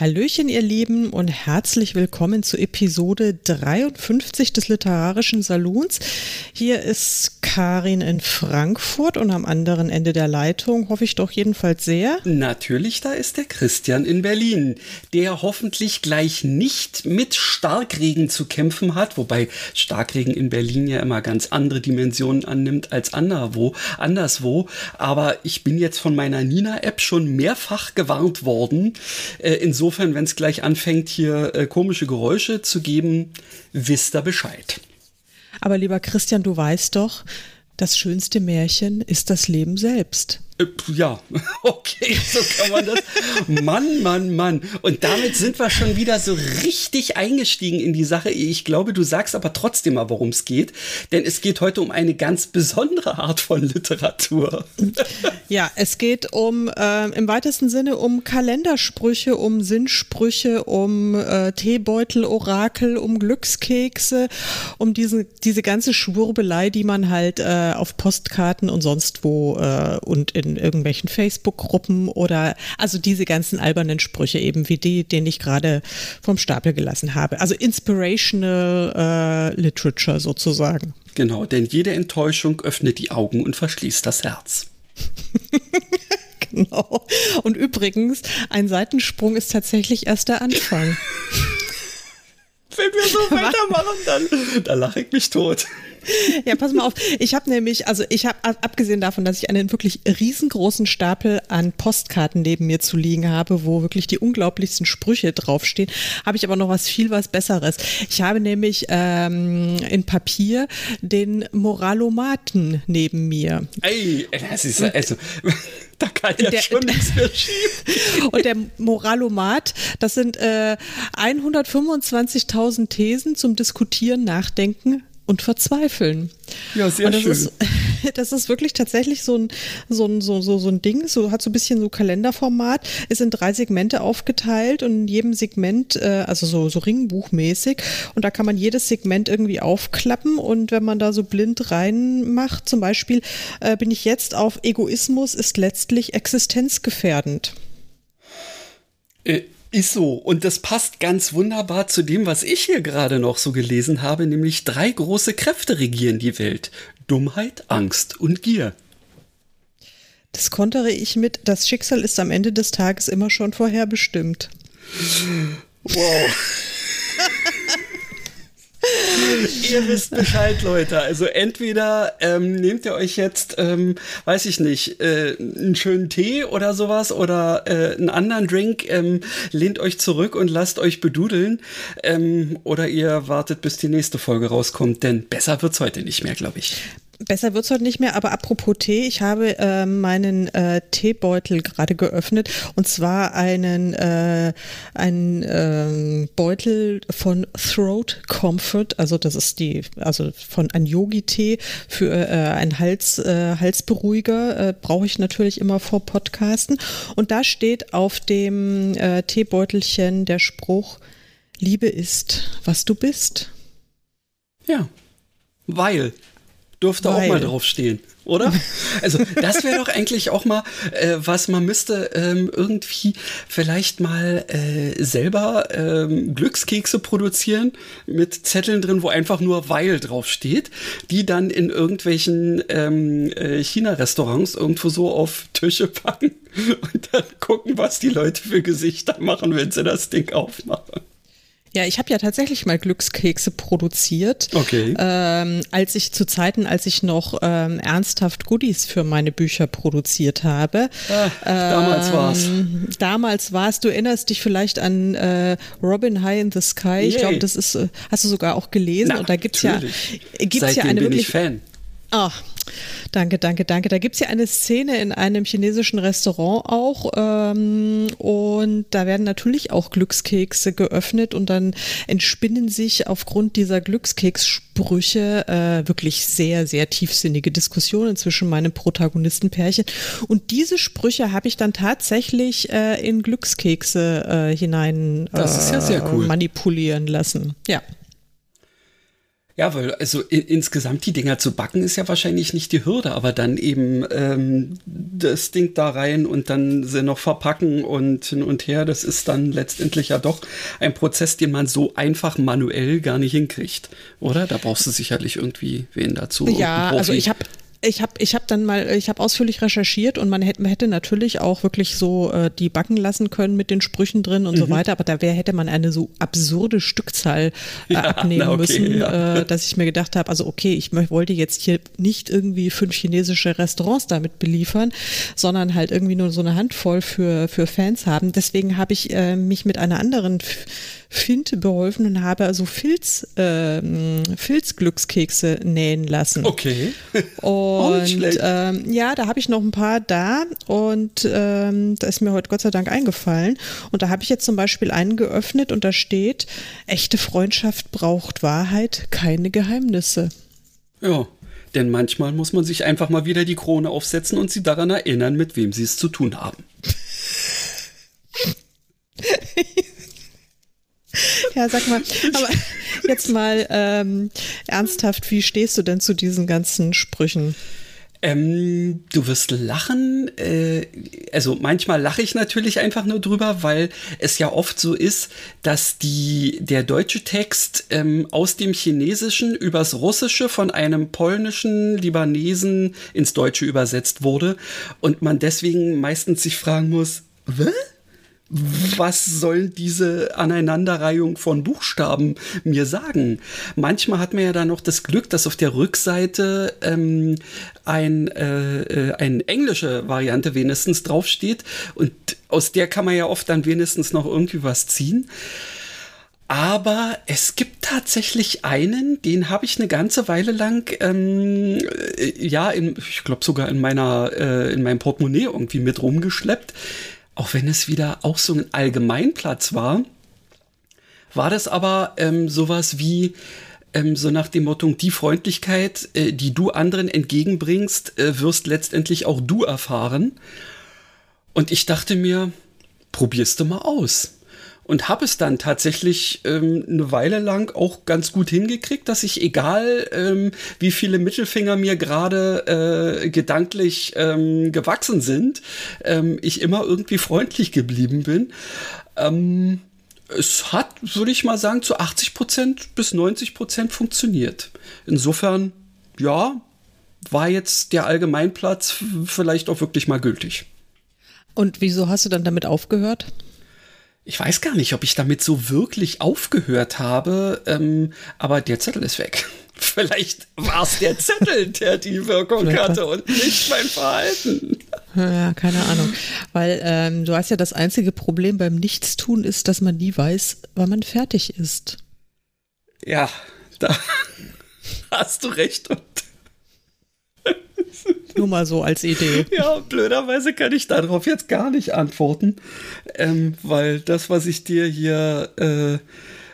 Hallöchen, ihr Lieben, und herzlich willkommen zu Episode 53 des Literarischen Salons. Hier ist Karin in Frankfurt und am anderen Ende der Leitung hoffe ich doch jedenfalls sehr. Natürlich, da ist der Christian in Berlin, der hoffentlich gleich nicht mit Starkregen zu kämpfen hat, wobei Starkregen in Berlin ja immer ganz andere Dimensionen annimmt als anderswo. anderswo. Aber ich bin jetzt von meiner Nina-App schon mehrfach gewarnt worden. Äh, insofern insofern, wenn es gleich anfängt, hier äh, komische Geräusche zu geben, wisst ihr Bescheid. Aber lieber Christian, du weißt doch, das schönste Märchen ist das Leben selbst. Äh, ja, okay, so kann man das. Mann, Mann, Mann. Und damit sind wir schon wieder so richtig eingestiegen in die Sache. Ich glaube, du sagst aber trotzdem mal, worum es geht. Denn es geht heute um eine ganz besondere Art von Literatur. Ja, es geht um, äh, im weitesten Sinne um Kalendersprüche, um Sinnsprüche, um äh, Teebeutel, Orakel, um Glückskekse, um diese, diese ganze Schwurbelei, die man halt äh, auf Postkarten und sonst wo äh, und in in irgendwelchen Facebook-Gruppen oder also diese ganzen albernen Sprüche eben wie die, den ich gerade vom Stapel gelassen habe. Also inspirational äh, Literature sozusagen. Genau, denn jede Enttäuschung öffnet die Augen und verschließt das Herz. genau. Und übrigens, ein Seitensprung ist tatsächlich erst der Anfang. Wenn wir so weitermachen, dann, dann lache ich mich tot. Ja, pass mal auf. Ich habe nämlich, also ich habe abgesehen davon, dass ich einen wirklich riesengroßen Stapel an Postkarten neben mir zu liegen habe, wo wirklich die unglaublichsten Sprüche draufstehen, habe ich aber noch was viel was Besseres. Ich habe nämlich ähm, in Papier den Moralomaten neben mir. Ey, das ist also. Da kann ja der, schon nichts mehr schieben. Und der Moralomat, das sind äh, 125.000 Thesen zum Diskutieren, Nachdenken, und verzweifeln. Ja, sehr das schön. Ist, das ist wirklich tatsächlich so ein, so ein, so, so, so ein Ding, so hat so ein bisschen so Kalenderformat, ist in drei Segmente aufgeteilt und in jedem Segment, äh, also so, so Ringbuchmäßig, und da kann man jedes Segment irgendwie aufklappen und wenn man da so blind reinmacht, zum Beispiel äh, bin ich jetzt auf Egoismus ist letztlich existenzgefährdend. Äh ist so. Und das passt ganz wunderbar zu dem, was ich hier gerade noch so gelesen habe, nämlich drei große Kräfte regieren die Welt. Dummheit, Angst und Gier. Das kontere ich mit, das Schicksal ist am Ende des Tages immer schon vorherbestimmt. Wow. Ihr wisst Bescheid, Leute. Also entweder ähm, nehmt ihr euch jetzt, ähm, weiß ich nicht, äh, einen schönen Tee oder sowas oder äh, einen anderen Drink, ähm, lehnt euch zurück und lasst euch bedudeln. Ähm, oder ihr wartet, bis die nächste Folge rauskommt, denn besser wird's heute nicht mehr, glaube ich. Besser wird's heute nicht mehr, aber apropos Tee, ich habe äh, meinen äh, Teebeutel gerade geöffnet und zwar einen, äh, einen äh, Beutel von Throat Comfort, also das ist die, also von ein Yogi-Tee für äh, einen Hals, äh, Halsberuhiger, äh, brauche ich natürlich immer vor Podcasten. Und da steht auf dem äh, Teebeutelchen der Spruch, Liebe ist, was du bist. Ja, weil dürfte Weil. auch mal draufstehen, oder? Also das wäre doch eigentlich auch mal, äh, was man müsste ähm, irgendwie vielleicht mal äh, selber ähm, Glückskekse produzieren mit Zetteln drin, wo einfach nur Weil draufsteht, die dann in irgendwelchen ähm, äh, China-Restaurants irgendwo so auf Tische packen und dann gucken, was die Leute für Gesichter machen, wenn sie das Ding aufmachen. Ja, ich habe ja tatsächlich mal Glückskekse produziert. Okay. Ähm, als ich zu Zeiten, als ich noch ähm, ernsthaft Goodies für meine Bücher produziert habe. Ah, damals ähm, war's. Damals war's. Du erinnerst dich vielleicht an äh, Robin High in the Sky. Ich glaube, das ist, äh, hast du sogar auch gelesen. Na, und da gibt's natürlich. ja, gibt's Seitdem ja eine bin wirklich. Ich Fan. Ach, danke, danke, danke. Da gibt es ja eine Szene in einem chinesischen Restaurant auch ähm, und da werden natürlich auch Glückskekse geöffnet und dann entspinnen sich aufgrund dieser Glückskekssprüche äh, wirklich sehr, sehr tiefsinnige Diskussionen zwischen meinem Protagonistenpärchen. Und diese Sprüche habe ich dann tatsächlich äh, in Glückskekse äh, hinein ist ja cool. Äh, manipulieren lassen. Ja. Ja, weil also in, insgesamt die Dinger zu backen ist ja wahrscheinlich nicht die Hürde, aber dann eben ähm, das Ding da rein und dann sie noch verpacken und hin und her, das ist dann letztendlich ja doch ein Prozess, den man so einfach manuell gar nicht hinkriegt, oder? Da brauchst du sicherlich irgendwie wen dazu. Ja, also ich habe ich habe ich hab dann mal, ich habe ausführlich recherchiert und man hätte, man hätte natürlich auch wirklich so äh, die backen lassen können mit den Sprüchen drin und mhm. so weiter, aber da wär, hätte man eine so absurde Stückzahl äh, ja, abnehmen na, okay, müssen, ja. äh, dass ich mir gedacht habe, also okay, ich wollte jetzt hier nicht irgendwie fünf chinesische Restaurants damit beliefern, sondern halt irgendwie nur so eine Handvoll für, für Fans haben. Deswegen habe ich äh, mich mit einer anderen Finte beholfen und habe also Filz, ähm, Filzglückskekse nähen lassen. Okay. Und ähm, ja, da habe ich noch ein paar da und ähm, da ist mir heute Gott sei Dank eingefallen. Und da habe ich jetzt zum Beispiel einen geöffnet und da steht, echte Freundschaft braucht Wahrheit, keine Geheimnisse. Ja. Denn manchmal muss man sich einfach mal wieder die Krone aufsetzen und sie daran erinnern, mit wem sie es zu tun haben. Ja, sag mal, aber jetzt mal ähm, ernsthaft, wie stehst du denn zu diesen ganzen Sprüchen? Ähm, du wirst lachen. Äh, also manchmal lache ich natürlich einfach nur drüber, weil es ja oft so ist, dass die, der deutsche Text ähm, aus dem Chinesischen übers Russische von einem polnischen Libanesen ins Deutsche übersetzt wurde und man deswegen meistens sich fragen muss, was? Was soll diese Aneinanderreihung von Buchstaben mir sagen? Manchmal hat man ja da noch das Glück, dass auf der Rückseite ähm, ein, äh, äh, eine englische Variante wenigstens draufsteht und aus der kann man ja oft dann wenigstens noch irgendwie was ziehen. Aber es gibt tatsächlich einen, den habe ich eine ganze Weile lang, ähm, äh, ja, in, ich glaube sogar in meiner, äh, in meinem Portemonnaie irgendwie mit rumgeschleppt auch wenn es wieder auch so ein Allgemeinplatz war, war das aber ähm, sowas wie ähm, so nach dem Motto, die Freundlichkeit, äh, die du anderen entgegenbringst, äh, wirst letztendlich auch du erfahren. Und ich dachte mir, probierst du mal aus und habe es dann tatsächlich ähm, eine Weile lang auch ganz gut hingekriegt, dass ich egal ähm, wie viele Mittelfinger mir gerade äh, gedanklich ähm, gewachsen sind, ähm, ich immer irgendwie freundlich geblieben bin. Ähm, es hat, würde ich mal sagen, zu 80 Prozent bis 90 Prozent funktioniert. Insofern, ja, war jetzt der Allgemeinplatz vielleicht auch wirklich mal gültig. Und wieso hast du dann damit aufgehört? Ich weiß gar nicht, ob ich damit so wirklich aufgehört habe, ähm, aber der Zettel ist weg. Vielleicht war es der Zettel, der die Wirkung hatte und nicht mein Verhalten. Ja, keine Ahnung. Weil ähm, du hast ja das einzige Problem beim Nichtstun ist, dass man nie weiß, wann man fertig ist. Ja, da hast du recht. Und nur mal so als Idee. Ja, blöderweise kann ich darauf jetzt gar nicht antworten, ähm, weil das, was ich dir hier, äh,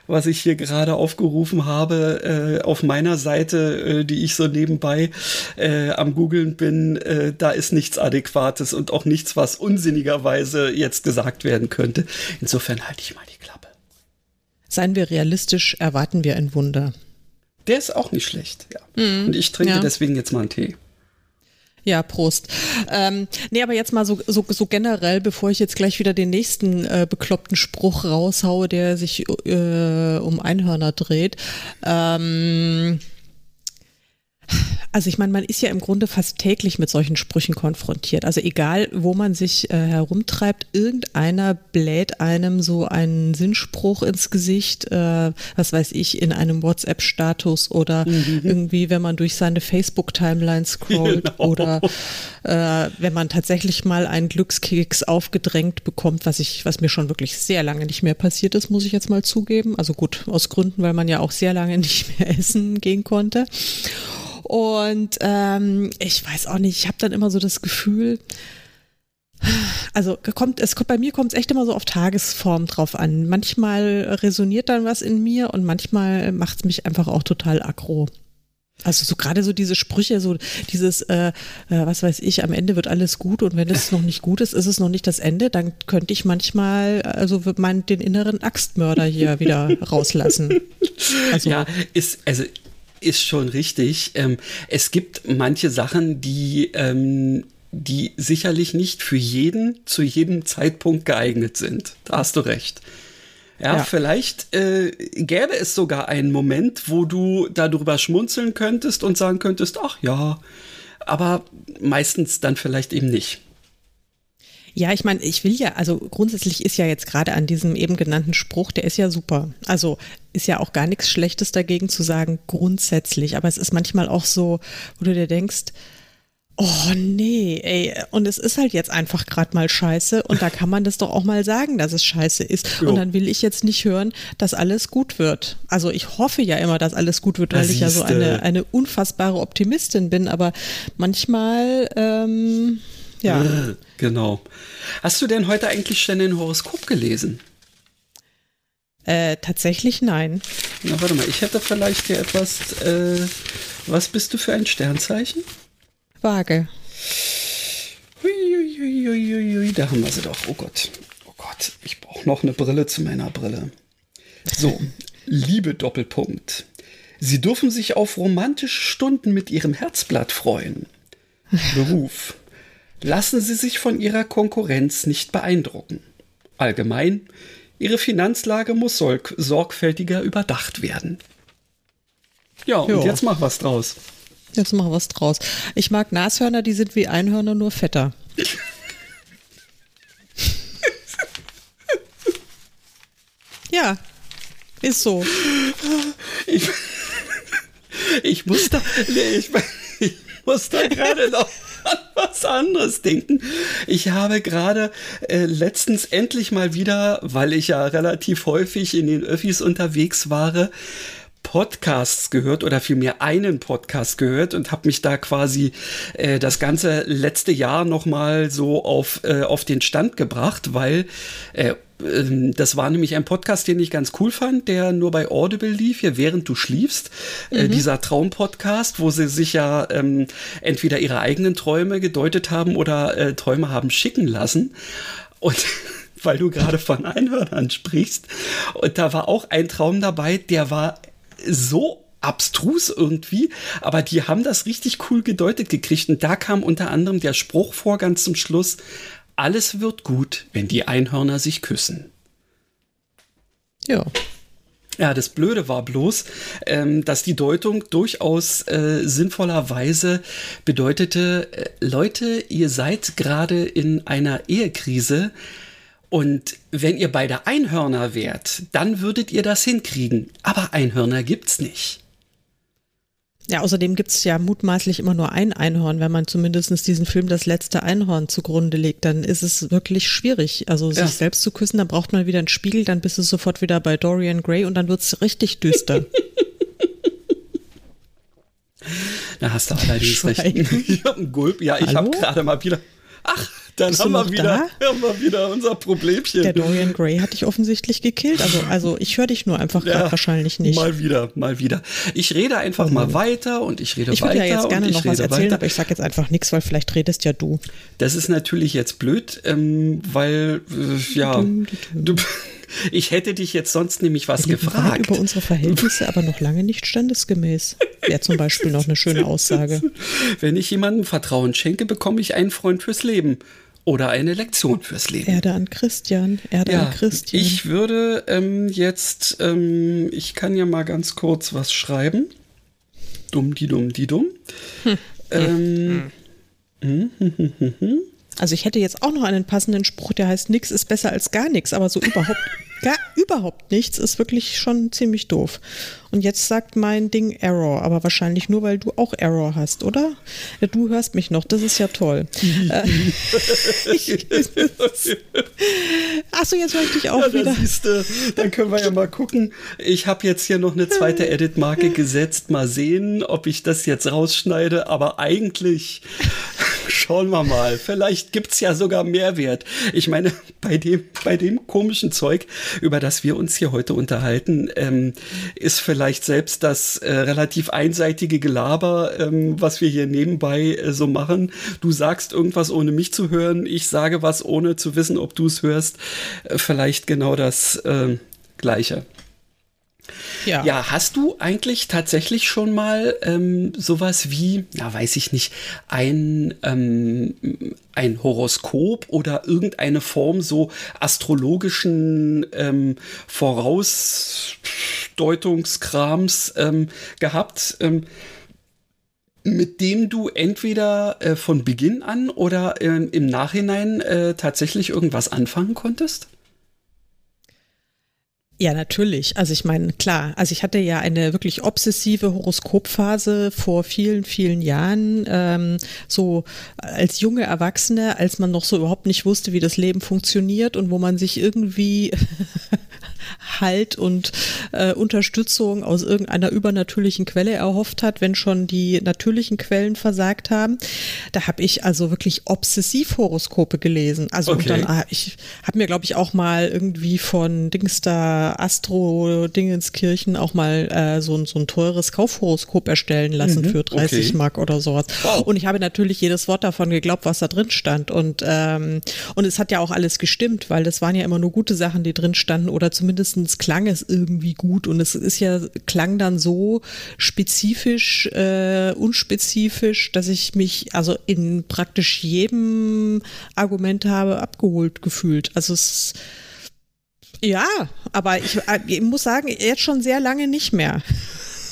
was ich hier gerade aufgerufen habe, äh, auf meiner Seite, äh, die ich so nebenbei äh, am googeln bin, äh, da ist nichts Adäquates und auch nichts, was unsinnigerweise jetzt gesagt werden könnte. Insofern halte ich mal die Klappe. Seien wir realistisch, erwarten wir ein Wunder. Der ist auch nicht schlecht, ja. Mm, und ich trinke ja. deswegen jetzt mal einen Tee. Ja, Prost. Ähm, nee, aber jetzt mal so, so, so generell, bevor ich jetzt gleich wieder den nächsten äh, bekloppten Spruch raushaue, der sich äh, um Einhörner dreht. Ähm, also ich meine, man ist ja im Grunde fast täglich mit solchen Sprüchen konfrontiert. Also egal, wo man sich äh, herumtreibt, irgendeiner bläht einem so einen Sinnspruch ins Gesicht, äh, was weiß ich, in einem WhatsApp-Status oder mhm. irgendwie, wenn man durch seine Facebook-Timeline scrollt genau. oder äh, wenn man tatsächlich mal einen Glückskeks aufgedrängt bekommt, was ich, was mir schon wirklich sehr lange nicht mehr passiert ist, muss ich jetzt mal zugeben. Also gut, aus Gründen, weil man ja auch sehr lange nicht mehr essen gehen konnte. Und ähm, ich weiß auch nicht, ich habe dann immer so das Gefühl, also kommt, es kommt bei mir kommt es echt immer so auf Tagesform drauf an. Manchmal resoniert dann was in mir und manchmal macht es mich einfach auch total aggro. Also so gerade so diese Sprüche, so dieses, äh, äh, was weiß ich, am Ende wird alles gut und wenn es noch nicht gut ist, ist es noch nicht das Ende, dann könnte ich manchmal, also mein, den inneren Axtmörder hier wieder rauslassen. Also, ja, ist, also ist schon richtig. Ähm, es gibt manche Sachen, die, ähm, die sicherlich nicht für jeden zu jedem Zeitpunkt geeignet sind. Da hast du recht. Ja, ja. vielleicht äh, gäbe es sogar einen Moment, wo du darüber schmunzeln könntest und sagen könntest, ach ja, aber meistens dann vielleicht eben nicht. Ja, ich meine, ich will ja, also grundsätzlich ist ja jetzt gerade an diesem eben genannten Spruch, der ist ja super. Also ist ja auch gar nichts Schlechtes dagegen zu sagen, grundsätzlich. Aber es ist manchmal auch so, wo du dir denkst, Oh nee, ey, und es ist halt jetzt einfach gerade mal scheiße und da kann man das doch auch mal sagen, dass es scheiße ist. Jo. Und dann will ich jetzt nicht hören, dass alles gut wird. Also ich hoffe ja immer, dass alles gut wird, weil ich ja so eine, eine unfassbare Optimistin bin, aber manchmal, ähm, ja. Äh, genau. Hast du denn heute eigentlich schon ein Horoskop gelesen? Äh, tatsächlich nein. Na, warte mal, ich hätte vielleicht hier etwas, äh, was bist du für ein Sternzeichen? Waage. Uiuiuiui, da haben wir sie doch. Oh Gott. Oh Gott, ich brauche noch eine Brille zu meiner Brille. So, Liebe Doppelpunkt. Sie dürfen sich auf romantische Stunden mit Ihrem Herzblatt freuen. Beruf. Lassen Sie sich von Ihrer Konkurrenz nicht beeindrucken. Allgemein, Ihre Finanzlage muss sorgfältiger überdacht werden. Ja, und jo. jetzt mach was draus. Jetzt mach was draus. Ich mag Nashörner, die sind wie Einhörner, nur fetter. ja, ist so. Ich, ich muss da, nee, ich, ich muss da gerade noch was anderes denken. Ich habe gerade äh, letztens endlich mal wieder, weil ich ja relativ häufig in den Öffis unterwegs war, Podcasts gehört oder vielmehr einen Podcast gehört und habe mich da quasi äh, das ganze letzte Jahr nochmal so auf, äh, auf den Stand gebracht, weil äh, das war nämlich ein Podcast, den ich ganz cool fand, der nur bei Audible lief, hier während du schliefst. Äh, mhm. Dieser Traumpodcast, wo sie sich ja ähm, entweder ihre eigenen Träume gedeutet haben oder äh, Träume haben schicken lassen. Und weil du gerade von Einhörnern sprichst. Und da war auch ein Traum dabei, der war so abstrus irgendwie, aber die haben das richtig cool gedeutet gekriegt. Und da kam unter anderem der Spruch vor ganz zum Schluss, alles wird gut, wenn die Einhörner sich küssen. Ja. Ja, das Blöde war bloß, ähm, dass die Deutung durchaus äh, sinnvollerweise bedeutete, äh, Leute, ihr seid gerade in einer Ehekrise, und wenn ihr beide Einhörner wärt, dann würdet ihr das hinkriegen. Aber Einhörner gibt's nicht. Ja, außerdem gibt's ja mutmaßlich immer nur ein Einhorn. Wenn man zumindest diesen Film Das letzte Einhorn zugrunde legt, dann ist es wirklich schwierig. Also sich ja. selbst zu küssen, dann braucht man wieder einen Spiegel, dann bist du sofort wieder bei Dorian Gray und dann wird's richtig düster. da hast du allerdings recht. Ich hab einen Gulp. Ja, ich habe gerade mal wieder. Ach, dann haben wir, wieder, haben wir wieder unser Problemchen. Der Dorian Gray hat dich offensichtlich gekillt. Also, also ich höre dich nur einfach ja, wahrscheinlich nicht. Mal wieder, mal wieder. Ich rede einfach mal weiter und ich rede ich weiter. Ich würde ja jetzt gerne noch was erzählen, weiter. aber ich sage jetzt einfach nichts, weil vielleicht redest ja du. Das ist natürlich jetzt blöd, ähm, weil, äh, ja, du, ich hätte dich jetzt sonst nämlich was Wir gefragt. über unsere Verhältnisse, aber noch lange nicht standesgemäß. Wäre zum Beispiel noch eine schöne Aussage. Wenn ich jemandem Vertrauen schenke, bekomme ich einen Freund fürs Leben oder eine Lektion fürs Leben. Erde an Christian, Erde ja, an Christian. Ich würde ähm, jetzt, ähm, ich kann ja mal ganz kurz was schreiben. Dumm, die dumm, die dumm. Hm. Ähm, hm. Hm, Also ich hätte jetzt auch noch einen passenden Spruch, der heißt, nix ist besser als gar nichts, aber so überhaupt, gar überhaupt nichts ist wirklich schon ziemlich doof. Und jetzt sagt mein Ding Error, aber wahrscheinlich nur, weil du auch Error hast, oder? Du hörst mich noch, das ist ja toll. Achso, jetzt höre ich dich auch ja, wieder. Siehste, dann können wir ja mal gucken. Ich habe jetzt hier noch eine zweite Edit-Marke gesetzt. Mal sehen, ob ich das jetzt rausschneide. Aber eigentlich schauen wir mal. Vielleicht gibt's ja sogar Mehrwert. Ich meine, bei dem, bei dem komischen Zeug, über das wir uns hier heute unterhalten, ähm, ist vielleicht selbst das äh, relativ einseitige Gelaber, ähm, was wir hier nebenbei äh, so machen. Du sagst irgendwas, ohne mich zu hören. Ich sage was, ohne zu wissen, ob du es hörst. Äh, vielleicht genau das äh, Gleiche. Ja. ja, hast du eigentlich tatsächlich schon mal ähm, sowas wie, ja, weiß ich nicht, ein, ähm, ein Horoskop oder irgendeine Form so astrologischen ähm, Vorausdeutungskrams ähm, gehabt? Ähm, mit dem du entweder äh, von Beginn an oder äh, im Nachhinein äh, tatsächlich irgendwas anfangen konntest? Ja, natürlich. Also ich meine, klar, also ich hatte ja eine wirklich obsessive Horoskopphase vor vielen, vielen Jahren, ähm, so als junge Erwachsene, als man noch so überhaupt nicht wusste, wie das Leben funktioniert und wo man sich irgendwie Halt und äh, Unterstützung aus irgendeiner übernatürlichen Quelle erhofft hat, wenn schon die natürlichen Quellen versagt haben. Da habe ich also wirklich obsessiv Horoskope gelesen. Also okay. und dann, ah, ich habe mir, glaube ich, auch mal irgendwie von Dingster Astro Dingenskirchen auch mal äh, so, so ein teures Kaufhoroskop erstellen lassen mhm, für 30 okay. Mark oder sowas. Wow. Und ich habe natürlich jedes Wort davon geglaubt, was da drin stand. Und, ähm, und es hat ja auch alles gestimmt, weil das waren ja immer nur gute Sachen, die drin standen oder zumindest klang es irgendwie gut und es ist ja, klang dann so spezifisch, äh, unspezifisch, dass ich mich also in praktisch jedem Argument habe abgeholt gefühlt. Also es ja, aber ich, äh, ich muss sagen, jetzt schon sehr lange nicht mehr.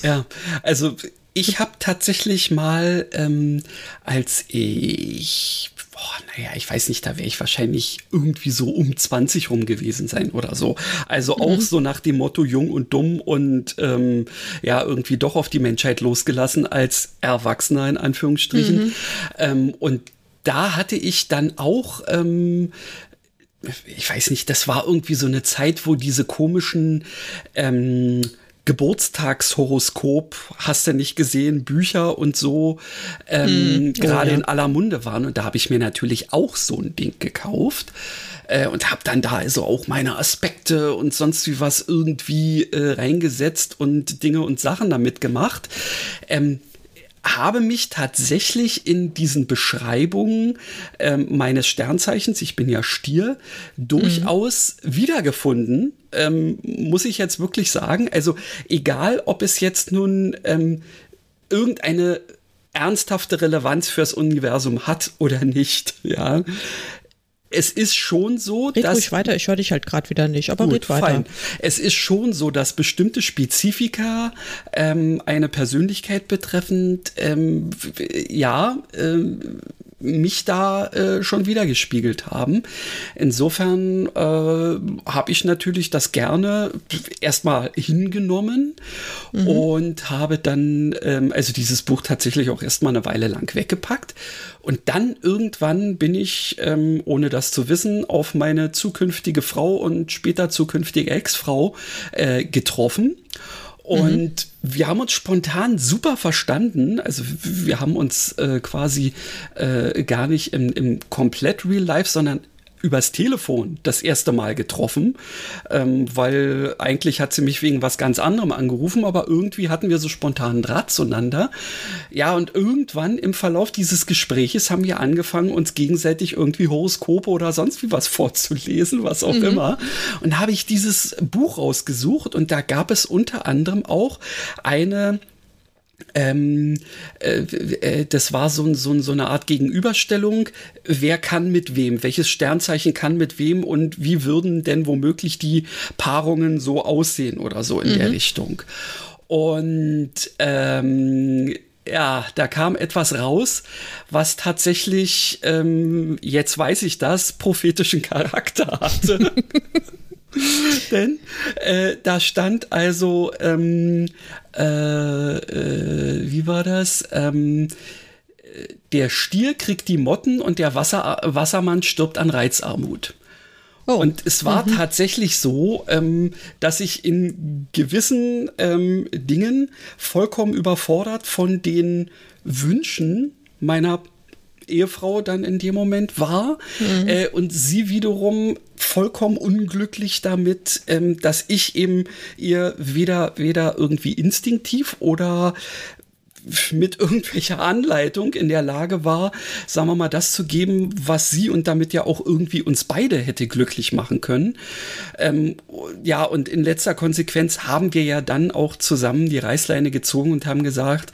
Ja, also ich habe tatsächlich mal, ähm, als ich boah, naja, ich weiß nicht, da wäre ich wahrscheinlich irgendwie so um 20 rum gewesen sein oder so. Also auch mhm. so nach dem Motto jung und dumm und ähm, ja, irgendwie doch auf die Menschheit losgelassen als Erwachsener in Anführungsstrichen. Mhm. Ähm, und da hatte ich dann auch ähm, ich weiß nicht, das war irgendwie so eine Zeit, wo diese komischen ähm, Geburtstagshoroskop, hast du nicht gesehen, Bücher und so ähm, mm, gerade ja. in aller Munde waren. Und da habe ich mir natürlich auch so ein Ding gekauft äh, und habe dann da also auch meine Aspekte und sonst wie was irgendwie äh, reingesetzt und Dinge und Sachen damit gemacht. Ähm, habe mich tatsächlich in diesen Beschreibungen ähm, meines Sternzeichens, ich bin ja Stier, durchaus mhm. wiedergefunden, ähm, muss ich jetzt wirklich sagen. Also egal, ob es jetzt nun ähm, irgendeine ernsthafte Relevanz fürs Universum hat oder nicht, ja es ist schon so, red dass. Ruhig weiter, ich höre dich halt gerade wieder nicht, aber gut, red weiter. Fein. Es ist schon so, dass bestimmte Spezifika ähm, eine Persönlichkeit betreffend, ähm, ja, ähm, mich da äh, schon wieder gespiegelt haben. Insofern äh, habe ich natürlich das gerne erstmal hingenommen mhm. und habe dann ähm, also dieses Buch tatsächlich auch erstmal eine Weile lang weggepackt. Und dann irgendwann bin ich, ähm, ohne das zu wissen, auf meine zukünftige Frau und später zukünftige Ex-Frau äh, getroffen. Und mhm. wir haben uns spontan super verstanden. Also wir haben uns äh, quasi äh, gar nicht im, im komplett Real Life, sondern übers Telefon das erste Mal getroffen, ähm, weil eigentlich hat sie mich wegen was ganz anderem angerufen, aber irgendwie hatten wir so spontanen Draht zueinander. Ja, und irgendwann im Verlauf dieses Gespräches haben wir angefangen, uns gegenseitig irgendwie Horoskope oder sonst wie was vorzulesen, was auch mhm. immer. Und da habe ich dieses Buch rausgesucht und da gab es unter anderem auch eine ähm, äh, äh, das war so, so, so eine Art Gegenüberstellung. Wer kann mit wem? Welches Sternzeichen kann mit wem? Und wie würden denn womöglich die Paarungen so aussehen oder so in mhm. der Richtung? Und ähm, ja, da kam etwas raus, was tatsächlich, ähm, jetzt weiß ich das, prophetischen Charakter hatte. Denn äh, da stand also, ähm, äh, äh, wie war das? Ähm, der Stier kriegt die Motten und der Wasser, Wassermann stirbt an Reizarmut. Oh. Und es war mhm. tatsächlich so, ähm, dass ich in gewissen ähm, Dingen vollkommen überfordert von den Wünschen meiner Ehefrau dann in dem Moment war mhm. äh, und sie wiederum vollkommen unglücklich damit, ähm, dass ich eben ihr weder, weder irgendwie instinktiv oder mit irgendwelcher Anleitung in der Lage war, sagen wir mal, das zu geben, was sie und damit ja auch irgendwie uns beide hätte glücklich machen können. Ähm, ja, und in letzter Konsequenz haben wir ja dann auch zusammen die Reißleine gezogen und haben gesagt,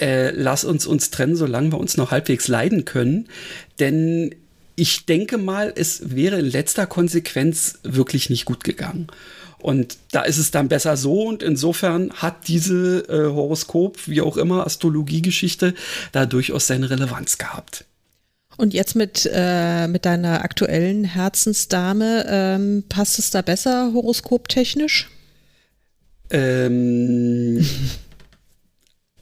äh, lass uns uns trennen, solange wir uns noch halbwegs leiden können. Denn ich denke mal, es wäre in letzter Konsequenz wirklich nicht gut gegangen. Und da ist es dann besser so und insofern hat diese äh, Horoskop, wie auch immer, Astrologiegeschichte da durchaus seine Relevanz gehabt. Und jetzt mit, äh, mit deiner aktuellen Herzensdame, ähm, passt es da besser horoskoptechnisch? Ähm,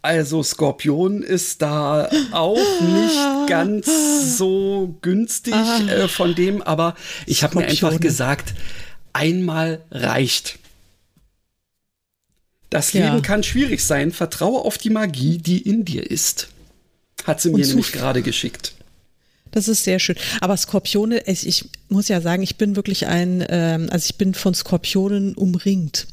also Skorpion ist da auch nicht ganz so günstig ah. äh, von dem, aber ich habe mir einfach gesagt, einmal reicht. Das ja. Leben kann schwierig sein. Vertraue auf die Magie, die in dir ist. Hat sie mir nämlich gerade geschickt. Das ist sehr schön. Aber Skorpione, ich, ich muss ja sagen, ich bin wirklich ein, ähm, also ich bin von Skorpionen umringt.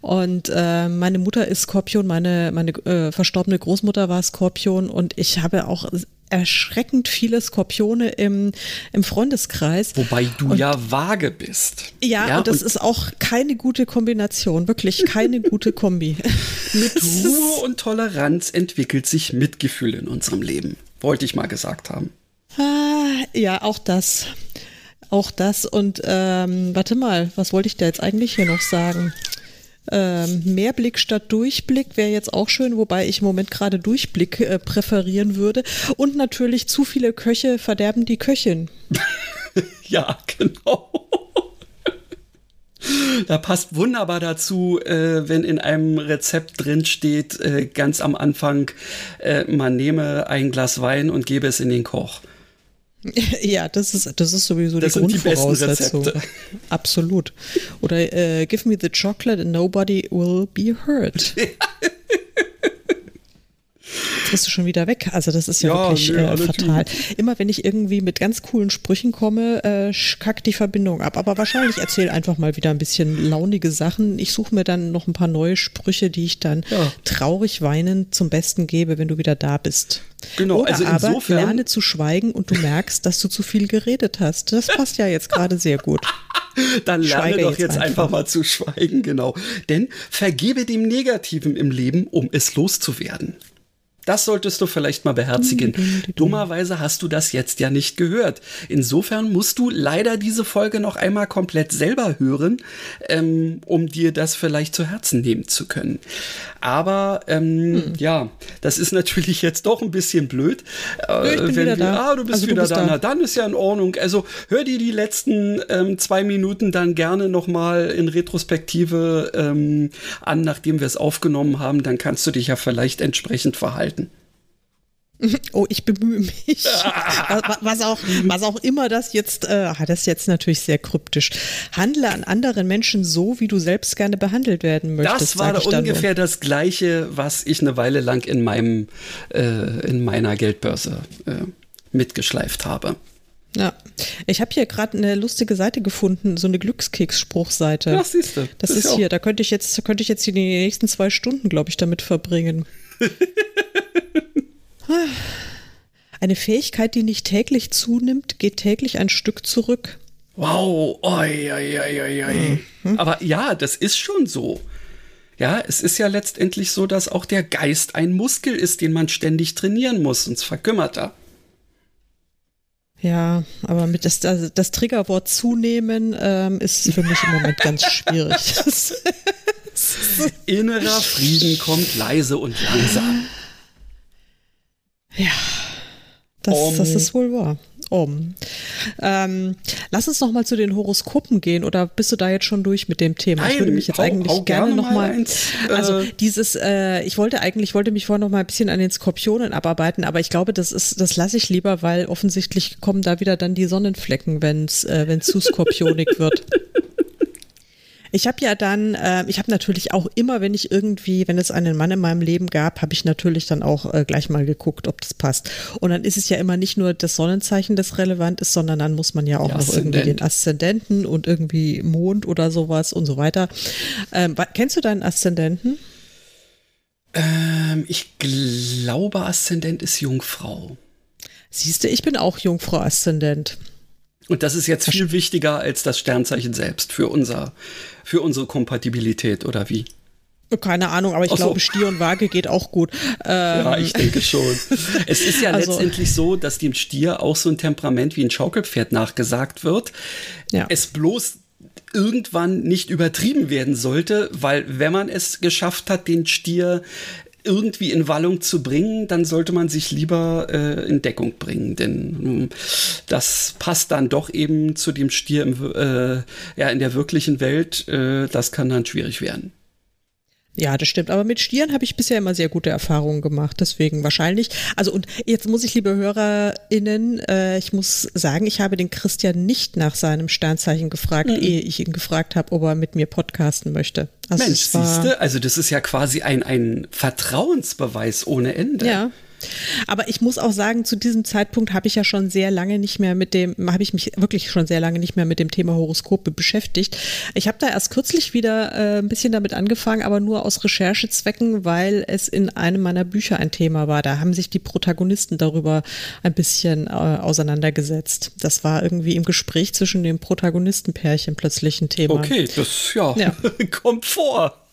Und äh, meine Mutter ist Skorpion, meine, meine äh, verstorbene Großmutter war Skorpion und ich habe auch erschreckend viele Skorpione im, im Freundeskreis. Wobei du und, ja vage bist. Ja, ja und das und ist auch keine gute Kombination, wirklich keine gute Kombi. Mit Ruhe und Toleranz entwickelt sich Mitgefühl in unserem Leben, wollte ich mal gesagt haben. Ah, ja, auch das. Auch das. Und ähm, warte mal, was wollte ich da jetzt eigentlich hier noch sagen? Ähm, Mehrblick statt Durchblick wäre jetzt auch schön, wobei ich im Moment gerade Durchblick äh, präferieren würde. Und natürlich zu viele Köche verderben die Köchin. ja, genau. Da passt wunderbar dazu, äh, wenn in einem Rezept drin steht, äh, ganz am Anfang, äh, man nehme ein Glas Wein und gebe es in den Koch. Ja, das ist, das ist sowieso das die Grundvoraussetzung. Die Absolut. Oder äh, give me the chocolate and nobody will be hurt. Bist du schon wieder weg. Also das ist ja, ja wirklich nee, äh, fatal. Immer wenn ich irgendwie mit ganz coolen Sprüchen komme, äh, kackt die Verbindung ab. Aber wahrscheinlich erzähl einfach mal wieder ein bisschen launige Sachen. Ich suche mir dann noch ein paar neue Sprüche, die ich dann ja. traurig weinend zum Besten gebe, wenn du wieder da bist. Genau, Oder also aber insofern lerne zu schweigen und du merkst, dass du zu viel geredet hast. Das passt ja jetzt gerade sehr gut. Dann lerne Schweige doch jetzt, jetzt einfach. einfach mal zu schweigen, genau. Denn vergebe dem Negativen im Leben, um es loszuwerden. Das solltest du vielleicht mal beherzigen. Dummerweise hast du das jetzt ja nicht gehört. Insofern musst du leider diese Folge noch einmal komplett selber hören, ähm, um dir das vielleicht zu Herzen nehmen zu können. Aber ähm, hm. ja, das ist natürlich jetzt doch ein bisschen blöd. Äh, ich bin wieder wir, da. Ah, du bist also wieder du bist da. da. Na, dann ist ja in Ordnung. Also hör dir die letzten ähm, zwei Minuten dann gerne noch mal in Retrospektive ähm, an, nachdem wir es aufgenommen haben. Dann kannst du dich ja vielleicht entsprechend verhalten. Oh, ich bemühe mich. Was auch, was auch immer das jetzt, äh, das ist jetzt natürlich sehr kryptisch. Handle an anderen Menschen so, wie du selbst gerne behandelt werden möchtest. Das war ungefähr nur. das Gleiche, was ich eine Weile lang in meinem, äh, in meiner Geldbörse äh, mitgeschleift habe. Ja, ich habe hier gerade eine lustige Seite gefunden, so eine Glückskeks-Spruchseite. Ja, siehst du. Das, das ist hier. Da könnte ich jetzt, könnte ich jetzt die nächsten zwei Stunden, glaube ich, damit verbringen. Eine Fähigkeit, die nicht täglich zunimmt, geht täglich ein Stück zurück. Wow, oi, oi, oi, oi. Mhm. Aber ja, das ist schon so. Ja, es ist ja letztendlich so, dass auch der Geist ein Muskel ist, den man ständig trainieren muss, sonst verkümmert er. Ja, aber mit das, das, das Triggerwort zunehmen ähm, ist für mich im Moment ganz schwierig. Innerer Frieden kommt leise und langsam. Ja, das, um. das ist wohl wahr. Um. Ähm, lass uns noch mal zu den Horoskopen gehen oder bist du da jetzt schon durch mit dem Thema? Nein, ich würde mich jetzt hau, eigentlich hau gerne, gerne noch mal, eins, also äh, dieses, äh, ich wollte eigentlich, wollte mich vorher noch mal ein bisschen an den Skorpionen abarbeiten, aber ich glaube, das ist, das lasse ich lieber, weil offensichtlich kommen da wieder dann die Sonnenflecken, wenn es äh, wenn zu skorpionig wird. Ich habe ja dann, äh, ich habe natürlich auch immer, wenn ich irgendwie, wenn es einen Mann in meinem Leben gab, habe ich natürlich dann auch äh, gleich mal geguckt, ob das passt. Und dann ist es ja immer nicht nur das Sonnenzeichen, das relevant ist, sondern dann muss man ja auch noch irgendwie den Aszendenten und irgendwie Mond oder sowas und so weiter. Ähm, kennst du deinen Aszendenten? Ähm, ich glaube, Aszendent ist Jungfrau. Siehst du, ich bin auch Jungfrau Aszendent. Und das ist jetzt viel wichtiger als das Sternzeichen selbst für unser, für unsere Kompatibilität, oder wie? Keine Ahnung, aber ich so. glaube, Stier und Waage geht auch gut. Ähm. Ja, ich denke schon. es ist ja also. letztendlich so, dass dem Stier auch so ein Temperament wie ein Schaukelpferd nachgesagt wird. Ja. Es bloß irgendwann nicht übertrieben werden sollte, weil wenn man es geschafft hat, den Stier irgendwie in Wallung zu bringen, dann sollte man sich lieber äh, in Deckung bringen, denn äh, das passt dann doch eben zu dem Stier im, äh, ja, in der wirklichen Welt. Äh, das kann dann schwierig werden. Ja, das stimmt. Aber mit Stieren habe ich bisher immer sehr gute Erfahrungen gemacht. Deswegen wahrscheinlich. Also und jetzt muss ich, liebe HörerInnen, äh, ich muss sagen, ich habe den Christian nicht nach seinem Sternzeichen gefragt, mhm. ehe ich ihn gefragt habe, ob er mit mir podcasten möchte. Also Mensch, siehste, also das ist ja quasi ein, ein Vertrauensbeweis ohne Ende. Ja. Aber ich muss auch sagen, zu diesem Zeitpunkt habe ich ja schon sehr lange nicht mehr mit dem, habe ich mich wirklich schon sehr lange nicht mehr mit dem Thema Horoskope beschäftigt. Ich habe da erst kürzlich wieder äh, ein bisschen damit angefangen, aber nur aus Recherchezwecken, weil es in einem meiner Bücher ein Thema war. Da haben sich die Protagonisten darüber ein bisschen äh, auseinandergesetzt. Das war irgendwie im Gespräch zwischen dem Protagonistenpärchen plötzlich ein Thema. Okay, das ja, ja. kommt vor.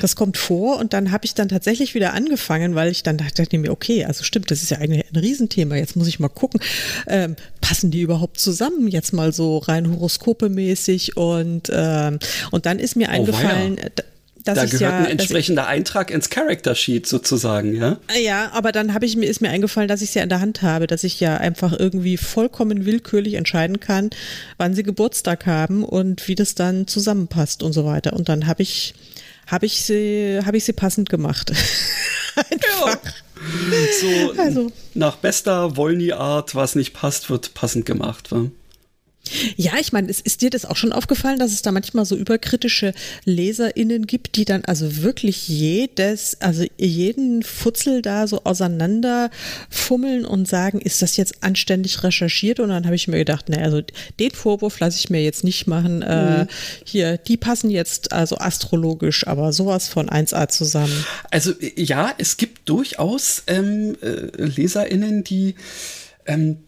Das kommt vor und dann habe ich dann tatsächlich wieder angefangen, weil ich dann dachte mir, okay, also stimmt, das ist ja eigentlich ein Riesenthema. Jetzt muss ich mal gucken, ähm, passen die überhaupt zusammen? Jetzt mal so rein horoskopemäßig und ähm, und dann ist mir oh, eingefallen. Oh, da gehört ja, ein entsprechender ich, Eintrag ins Character Sheet sozusagen, ja? Ja, aber dann habe ich mir ist mir eingefallen, dass ich es ja in der Hand habe, dass ich ja einfach irgendwie vollkommen willkürlich entscheiden kann, wann sie Geburtstag haben und wie das dann zusammenpasst und so weiter. Und dann habe ich habe ich sie, habe ich sie passend gemacht. ja. So also. nach bester Wollny-Art, was nicht passt, wird passend gemacht. Wa? Ja, ich meine, ist dir das auch schon aufgefallen, dass es da manchmal so überkritische LeserInnen gibt, die dann also wirklich jedes, also jeden Futzel da so auseinanderfummeln und sagen, ist das jetzt anständig recherchiert? Und dann habe ich mir gedacht, naja, also den Vorwurf lasse ich mir jetzt nicht machen. Äh, mhm. Äh, hier, die passen jetzt also astrologisch, aber sowas von 1a zusammen. Also ja, es gibt durchaus ähm, äh, LeserInnen, die ähm,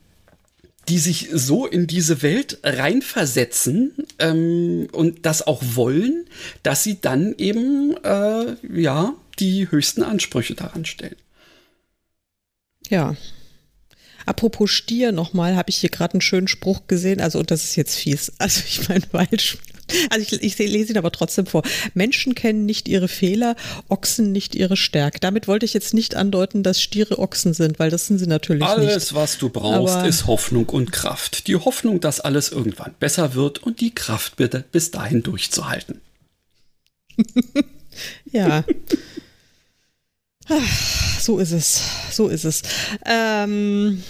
die sich so in diese Welt reinversetzen ähm, und das auch wollen, dass sie dann eben äh, ja die höchsten Ansprüche daran stellen. Ja. Apropos Stier nochmal, habe ich hier gerade einen schönen Spruch gesehen. Also, und das ist jetzt fies. Also, ich meine, weil also ich, ich lese ihn aber trotzdem vor. Menschen kennen nicht ihre Fehler, Ochsen nicht ihre Stärke. Damit wollte ich jetzt nicht andeuten, dass Stiere Ochsen sind, weil das sind sie natürlich alles, nicht. Alles, was du brauchst, aber ist Hoffnung und Kraft. Die Hoffnung, dass alles irgendwann besser wird und die Kraft bitte bis dahin durchzuhalten. ja. so ist es. So ist es. Ähm,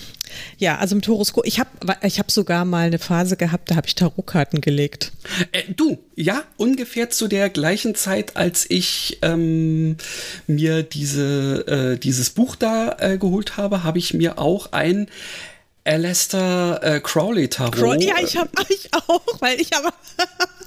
ja, also mit Horoskop. Ich habe ich hab sogar mal eine Phase gehabt, da habe ich Tarotkarten gelegt. Äh, du, ja, ungefähr zu der gleichen Zeit, als ich ähm, mir diese, äh, dieses Buch da äh, geholt habe, habe ich mir auch ein Alistair äh, Crowley Tarot. Crow ja, ich habe ich auch, weil ich habe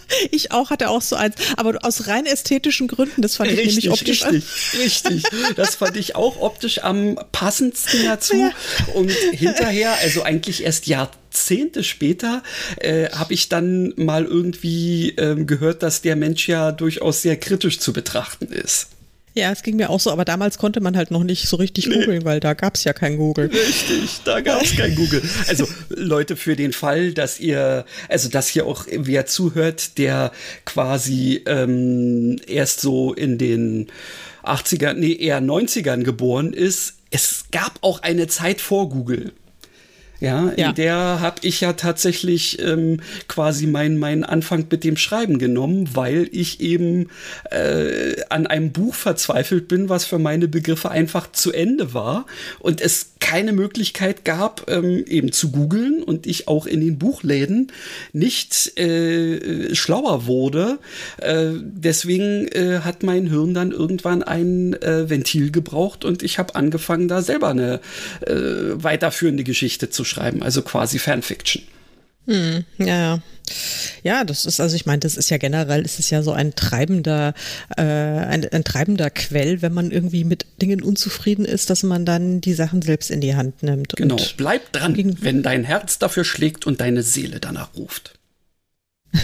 ich auch hatte auch so eins, aber aus rein ästhetischen Gründen, das fand ich richtig, nämlich optisch richtig, richtig. Das fand ich auch optisch am passendsten dazu ja. und hinterher, also eigentlich erst Jahrzehnte später äh, habe ich dann mal irgendwie ähm, gehört, dass der Mensch ja durchaus sehr kritisch zu betrachten ist. Ja, es ging mir auch so, aber damals konnte man halt noch nicht so richtig nee. googeln, weil da gab es ja kein Google. Richtig, da gab es kein Google. Also Leute, für den Fall, dass ihr, also dass hier auch wer zuhört, der quasi ähm, erst so in den 80ern, nee, eher 90ern geboren ist, es gab auch eine Zeit vor Google. Ja, in ja. der habe ich ja tatsächlich ähm, quasi meinen mein Anfang mit dem Schreiben genommen, weil ich eben äh, an einem Buch verzweifelt bin, was für meine Begriffe einfach zu Ende war und es keine Möglichkeit gab, ähm, eben zu googeln und ich auch in den Buchläden nicht äh, schlauer wurde. Äh, deswegen äh, hat mein Hirn dann irgendwann ein äh, Ventil gebraucht und ich habe angefangen, da selber eine äh, weiterführende Geschichte zu schreiben, also quasi Fanfiction. Hm, ja, ja, das ist, also ich meine, das ist ja generell, ist es ja so ein treibender, äh, ein, ein, treibender Quell, wenn man irgendwie mit Dingen unzufrieden ist, dass man dann die Sachen selbst in die Hand nimmt. Genau, bleib dran, wenn dein Herz dafür schlägt und deine Seele danach ruft.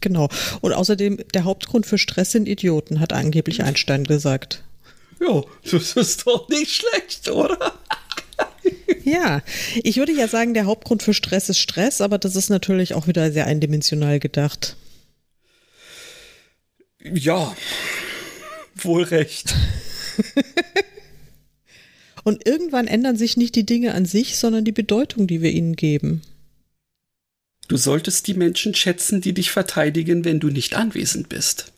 genau. Und außerdem, der Hauptgrund für Stress sind Idioten, hat angeblich Einstein gesagt. Ja, das ist doch nicht schlecht, oder? Ja, ich würde ja sagen, der Hauptgrund für Stress ist Stress, aber das ist natürlich auch wieder sehr eindimensional gedacht. Ja, wohl recht. Und irgendwann ändern sich nicht die Dinge an sich, sondern die Bedeutung, die wir ihnen geben. Du solltest die Menschen schätzen, die dich verteidigen, wenn du nicht anwesend bist.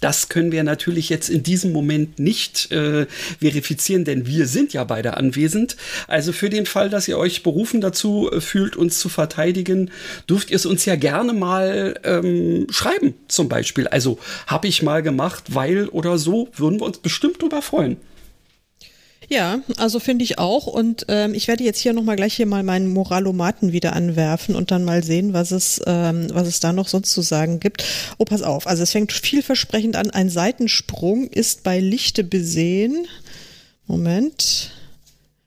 Das können wir natürlich jetzt in diesem Moment nicht äh, verifizieren, denn wir sind ja beide anwesend. Also für den Fall, dass ihr euch berufen dazu äh, fühlt, uns zu verteidigen, dürft ihr es uns ja gerne mal ähm, schreiben, zum Beispiel. Also habe ich mal gemacht, weil oder so, würden wir uns bestimmt drüber freuen. Ja, also finde ich auch. Und ähm, ich werde jetzt hier nochmal gleich hier mal meinen Moralomaten wieder anwerfen und dann mal sehen, was es, ähm, was es da noch sonst zu sagen gibt. Oh, pass auf. Also es fängt vielversprechend an. Ein Seitensprung ist bei Lichte besehen. Moment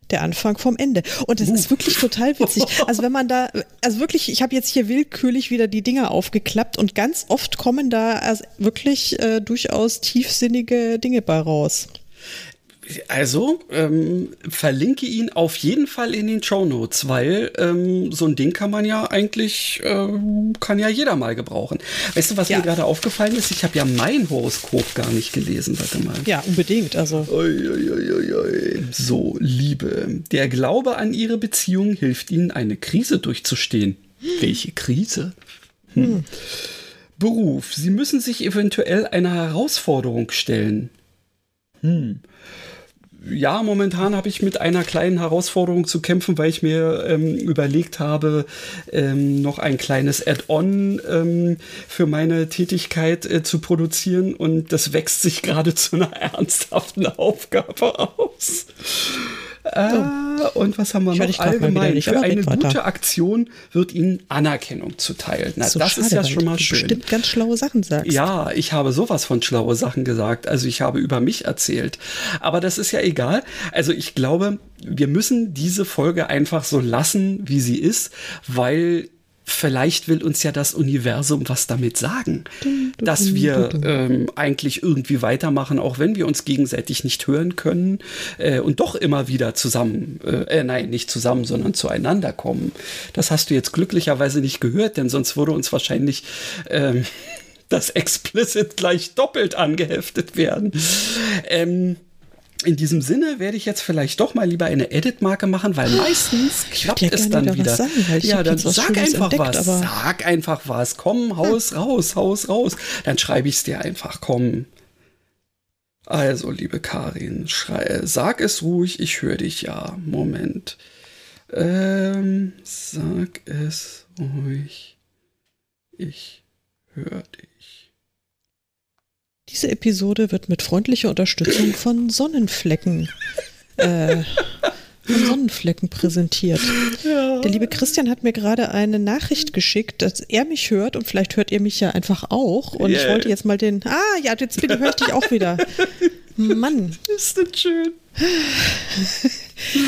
der Anfang vom Ende. Und das uh. ist wirklich total witzig. Also wenn man da, also wirklich, ich habe jetzt hier willkürlich wieder die Dinger aufgeklappt und ganz oft kommen da also wirklich äh, durchaus tiefsinnige Dinge bei raus. Also, ähm, verlinke ihn auf jeden Fall in den Show Notes, weil ähm, so ein Ding kann man ja eigentlich, ähm, kann ja jeder mal gebrauchen. Weißt du, was ja. mir gerade aufgefallen ist? Ich habe ja mein Horoskop gar nicht gelesen, warte mal. Ja, unbedingt, also. Ui, ui, ui, so, Liebe. Der Glaube an ihre Beziehung hilft ihnen, eine Krise durchzustehen. Hm. Welche Krise? Hm. Hm. Beruf. Sie müssen sich eventuell einer Herausforderung stellen. Hm ja, momentan habe ich mit einer kleinen Herausforderung zu kämpfen, weil ich mir ähm, überlegt habe, ähm, noch ein kleines Add-on ähm, für meine Tätigkeit äh, zu produzieren und das wächst sich gerade zu einer ernsthaften Aufgabe aus. Äh, und was haben wir noch allgemein? Nicht, Für eine gute weiter. Aktion wird Ihnen Anerkennung zuteil. Na, so das schade, ist ja schon mal schön. Bestimmt ganz schlaue Sachen sagst. Ja, ich habe sowas von schlaue Sachen gesagt. Also ich habe über mich erzählt. Aber das ist ja egal. Also ich glaube, wir müssen diese Folge einfach so lassen, wie sie ist, weil vielleicht will uns ja das Universum was damit sagen, dass wir ähm, eigentlich irgendwie weitermachen, auch wenn wir uns gegenseitig nicht hören können äh, und doch immer wieder zusammen, äh, äh, nein, nicht zusammen, sondern zueinander kommen. Das hast du jetzt glücklicherweise nicht gehört, denn sonst würde uns wahrscheinlich ähm, das explicit gleich doppelt angeheftet werden. Ähm, in diesem Sinne werde ich jetzt vielleicht doch mal lieber eine Edit-Marke machen, weil meistens klappt es dann wieder. Sagen, ja, dann sag einfach entdeckt, was. Sag einfach was. Komm, Haus ja. raus, Haus raus. Dann schreibe ich es dir einfach. Komm. Also, liebe Karin, schrei, sag es ruhig, ich höre dich ja. Moment. Ähm, sag es ruhig, ich höre dich. Diese Episode wird mit freundlicher Unterstützung von Sonnenflecken, äh, von Sonnenflecken präsentiert. Ja. Der liebe Christian hat mir gerade eine Nachricht geschickt, dass er mich hört und vielleicht hört ihr mich ja einfach auch. Und yeah. ich wollte jetzt mal den. Ah, ja, jetzt bitte höre ich dich auch wieder. Mann. Ist das schön.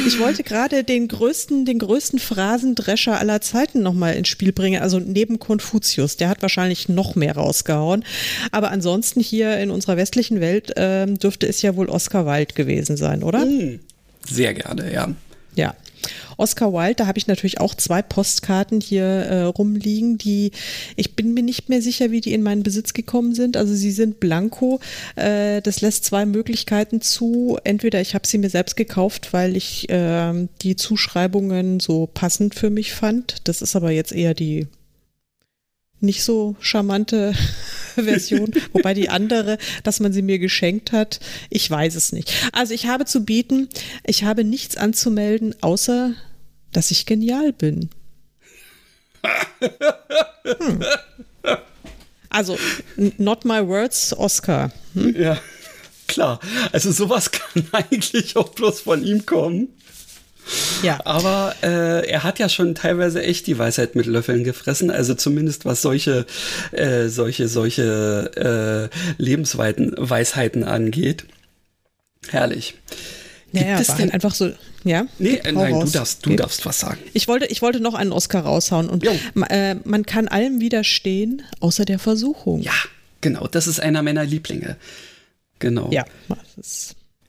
Ich wollte gerade den größten, den größten Phrasendrescher aller Zeiten nochmal ins Spiel bringen. Also neben Konfuzius, der hat wahrscheinlich noch mehr rausgehauen. Aber ansonsten hier in unserer westlichen Welt ähm, dürfte es ja wohl Oscar Wilde gewesen sein, oder? Hm. Sehr gerne, ja. Ja. Oscar Wilde, da habe ich natürlich auch zwei Postkarten hier äh, rumliegen, die ich bin mir nicht mehr sicher, wie die in meinen Besitz gekommen sind. Also sie sind blanko. Äh, das lässt zwei Möglichkeiten zu. Entweder ich habe sie mir selbst gekauft, weil ich äh, die Zuschreibungen so passend für mich fand. Das ist aber jetzt eher die nicht so charmante Version, wobei die andere, dass man sie mir geschenkt hat, ich weiß es nicht. Also ich habe zu bieten, ich habe nichts anzumelden, außer dass ich genial bin. Hm. Also, not my words, Oscar. Hm? Ja, klar. Also sowas kann eigentlich auch bloß von ihm kommen. Ja. Aber äh, er hat ja schon teilweise echt die Weisheit mit Löffeln gefressen. Also zumindest was solche, äh, solche, solche äh, Lebensweisheiten angeht. Herrlich. Gibt ja, es denn halt einfach so, ja? Nee, äh, nein, raus. du darfst, du darfst was sagen. Ich wollte, ich wollte noch einen Oscar raushauen und äh, man kann allem widerstehen, außer der Versuchung. Ja, genau, das ist einer meiner Lieblinge. Genau. Ja,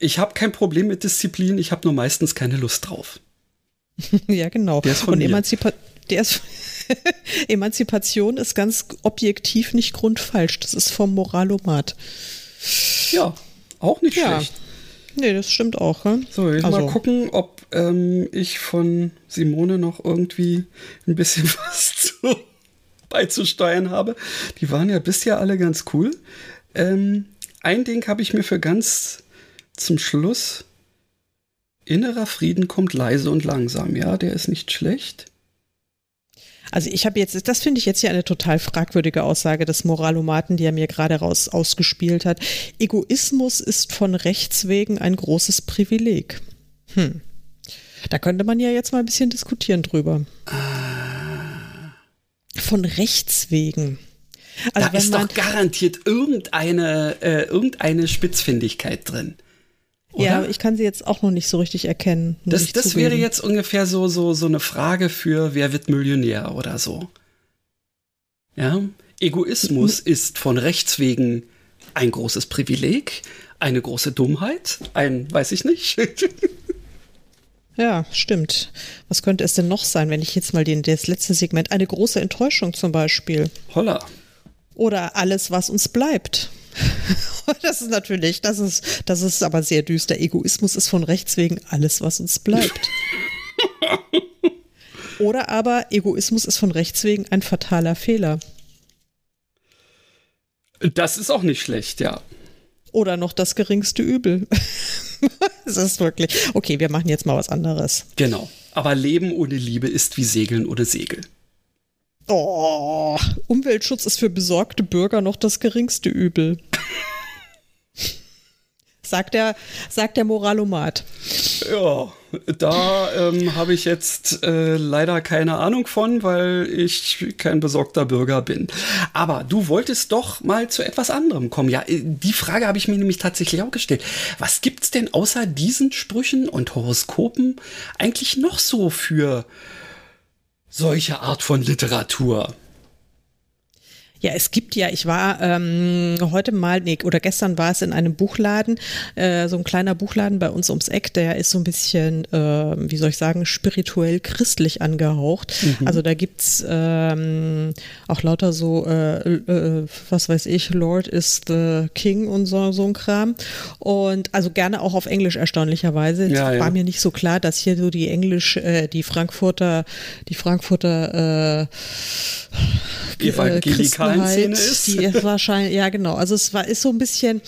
ich habe kein Problem mit Disziplin, ich habe nur meistens keine Lust drauf. ja, genau. Der ist von Und Emanzipa der ist Emanzipation ist ganz objektiv nicht grundfalsch. Das ist vom Moralomat. Ja, auch nicht ja. schlecht. Nee, das stimmt auch. Ja? So, jetzt also. mal gucken, ob ähm, ich von Simone noch irgendwie ein bisschen was zu beizusteuern habe. Die waren ja bisher alle ganz cool. Ähm, ein Ding habe ich mir für ganz zum Schluss. Innerer Frieden kommt leise und langsam. Ja, der ist nicht schlecht. Also ich habe jetzt, das finde ich jetzt hier eine total fragwürdige Aussage des Moralomaten, die er mir gerade raus ausgespielt hat. Egoismus ist von Rechts wegen ein großes Privileg. Hm. Da könnte man ja jetzt mal ein bisschen diskutieren drüber. Ah. Von Rechts wegen. Also da ist doch garantiert irgendeine, äh, irgendeine Spitzfindigkeit drin. Oder? Ja, ich kann sie jetzt auch noch nicht so richtig erkennen. Das, das wäre jetzt ungefähr so, so, so eine Frage für wer wird Millionär oder so. Ja, Egoismus ist von Rechts wegen ein großes Privileg, eine große Dummheit, ein, weiß ich nicht. ja, stimmt. Was könnte es denn noch sein, wenn ich jetzt mal den, das letzte Segment, eine große Enttäuschung zum Beispiel. Holla. Oder alles, was uns bleibt. das ist natürlich, das ist, das ist aber sehr düster. Egoismus ist von rechts wegen alles, was uns bleibt. Oder aber Egoismus ist von rechts wegen ein fataler Fehler. Das ist auch nicht schlecht, ja. Oder noch das geringste Übel. das ist wirklich. Okay, wir machen jetzt mal was anderes. Genau. Aber Leben ohne Liebe ist wie Segeln ohne Segel. Oh, Umweltschutz ist für besorgte Bürger noch das geringste Übel. sagt der, sagt der Moralomat. Ja, da ähm, habe ich jetzt äh, leider keine Ahnung von, weil ich kein besorgter Bürger bin. Aber du wolltest doch mal zu etwas anderem kommen. Ja, äh, die Frage habe ich mir nämlich tatsächlich auch gestellt. Was gibt es denn außer diesen Sprüchen und Horoskopen eigentlich noch so für solche Art von Literatur? Ja, es gibt ja, ich war ähm, heute mal, nee, oder gestern war es in einem Buchladen, äh, so ein kleiner Buchladen bei uns ums Eck, der ist so ein bisschen, äh, wie soll ich sagen, spirituell christlich angehaucht. Mhm. Also da gibt's ähm, auch lauter so, äh, äh, was weiß ich, Lord is the King und so, so ein Kram. Und also gerne auch auf Englisch erstaunlicherweise. Ja, ja. war mir nicht so klar, dass hier so die Englisch, äh, die Frankfurter, die Frankfurter äh, evangelikalen Ist. Die ist wahrscheinlich, ja genau. Also es war ist so ein bisschen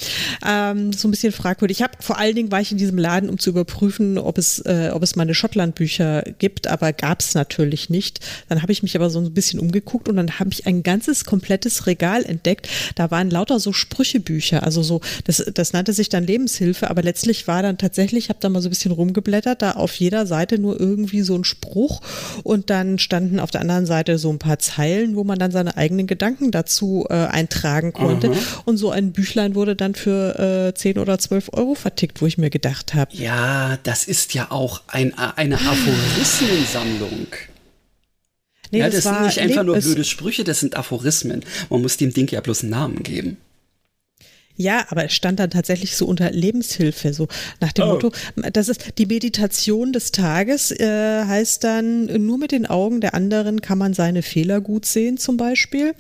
ähm, so ein bisschen fragwürdig. Ich habe vor allen Dingen war ich in diesem Laden, um zu überprüfen, ob es äh, ob es meine Schottland-Bücher gibt, aber gab es natürlich nicht. Dann habe ich mich aber so ein bisschen umgeguckt und dann habe ich ein ganzes komplettes Regal entdeckt. Da waren lauter so Sprüchebücher, also so das das nannte sich dann Lebenshilfe, aber letztlich war dann tatsächlich, ich habe da mal so ein bisschen rumgeblättert, da auf jeder Seite nur irgendwie so ein Spruch und dann standen auf der anderen Seite so ein paar Zeilen, wo man dann seine eigenen Gedanken dazu äh, eintragen konnte. Aha. Und so ein Büchlein wurde dann für äh, 10 oder 12 Euro vertickt, wo ich mir gedacht habe. Ja, das ist ja auch ein, eine Aphorismensammlung. Nee, ja, das, das sind nicht einfach nur blöde Sprüche, das sind Aphorismen. Man muss dem Ding ja bloß einen Namen geben. Ja, aber es stand dann tatsächlich so unter Lebenshilfe, so nach dem oh. Motto, das ist die Meditation des Tages, äh, heißt dann, nur mit den Augen der anderen kann man seine Fehler gut sehen, zum Beispiel.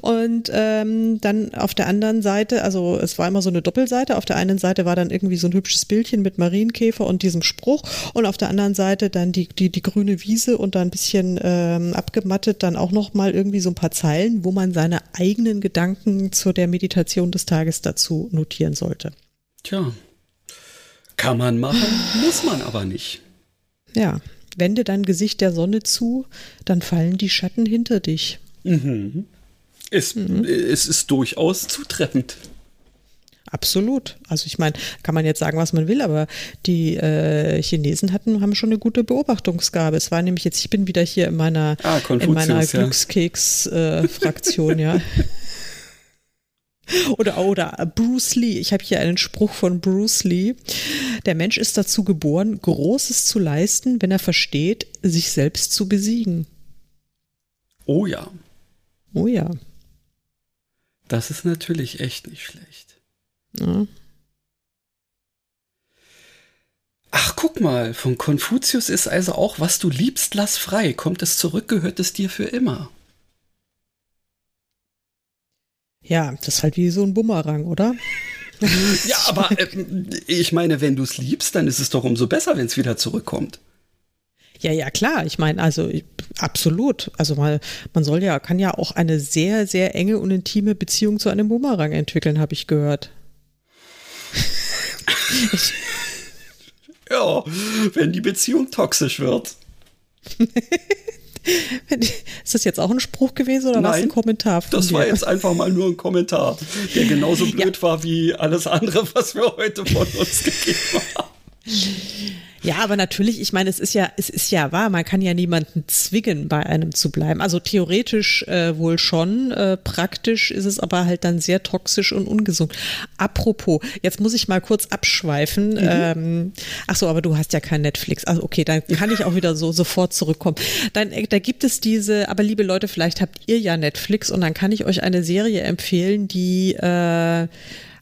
Und ähm, dann auf der anderen Seite, also es war immer so eine Doppelseite, auf der einen Seite war dann irgendwie so ein hübsches Bildchen mit Marienkäfer und diesem Spruch und auf der anderen Seite dann die, die, die grüne Wiese und dann ein bisschen ähm, abgemattet dann auch nochmal irgendwie so ein paar Zeilen, wo man seine eigenen Gedanken zu der Meditation des Tages dazu dazu notieren sollte. Tja, kann man machen, muss man aber nicht. Ja, wende dein Gesicht der Sonne zu, dann fallen die Schatten hinter dich. Mhm. Es, mhm. es ist durchaus zutreffend. Absolut. Also ich meine, kann man jetzt sagen, was man will, aber die äh, Chinesen hatten, haben schon eine gute Beobachtungsgabe. Es war nämlich jetzt, ich bin wieder hier in meiner, ah, in meiner Glückskeks-Fraktion, äh, ja. Oder, oder Bruce Lee. Ich habe hier einen Spruch von Bruce Lee. Der Mensch ist dazu geboren, Großes zu leisten, wenn er versteht, sich selbst zu besiegen. Oh ja. Oh ja. Das ist natürlich echt nicht schlecht. Ja. Ach, guck mal, von Konfuzius ist also auch, was du liebst, lass frei. Kommt es zurück, gehört es dir für immer. Ja, das ist halt wie so ein Bumerang, oder? ja, aber äh, ich meine, wenn du es liebst, dann ist es doch umso besser, wenn es wieder zurückkommt. Ja, ja, klar. Ich meine, also absolut. Also mal, man soll ja, kann ja auch eine sehr, sehr enge und intime Beziehung zu einem Bumerang entwickeln, habe ich gehört. ja, wenn die Beziehung toxisch wird. Ist das jetzt auch ein Spruch gewesen oder war es ein Kommentar? Von das dir? war jetzt einfach mal nur ein Kommentar, der genauso blöd ja. war wie alles andere, was wir heute von uns gegeben haben. Ja, aber natürlich, ich meine, es ist ja, es ist ja wahr, man kann ja niemanden zwingen, bei einem zu bleiben. Also theoretisch äh, wohl schon, äh, praktisch ist es aber halt dann sehr toxisch und ungesund. Apropos, jetzt muss ich mal kurz abschweifen. Mhm. Ähm, ach so, aber du hast ja kein Netflix. Also okay, dann kann ich auch wieder so sofort zurückkommen. Dann, äh, da gibt es diese, aber liebe Leute, vielleicht habt ihr ja Netflix und dann kann ich euch eine Serie empfehlen, die äh,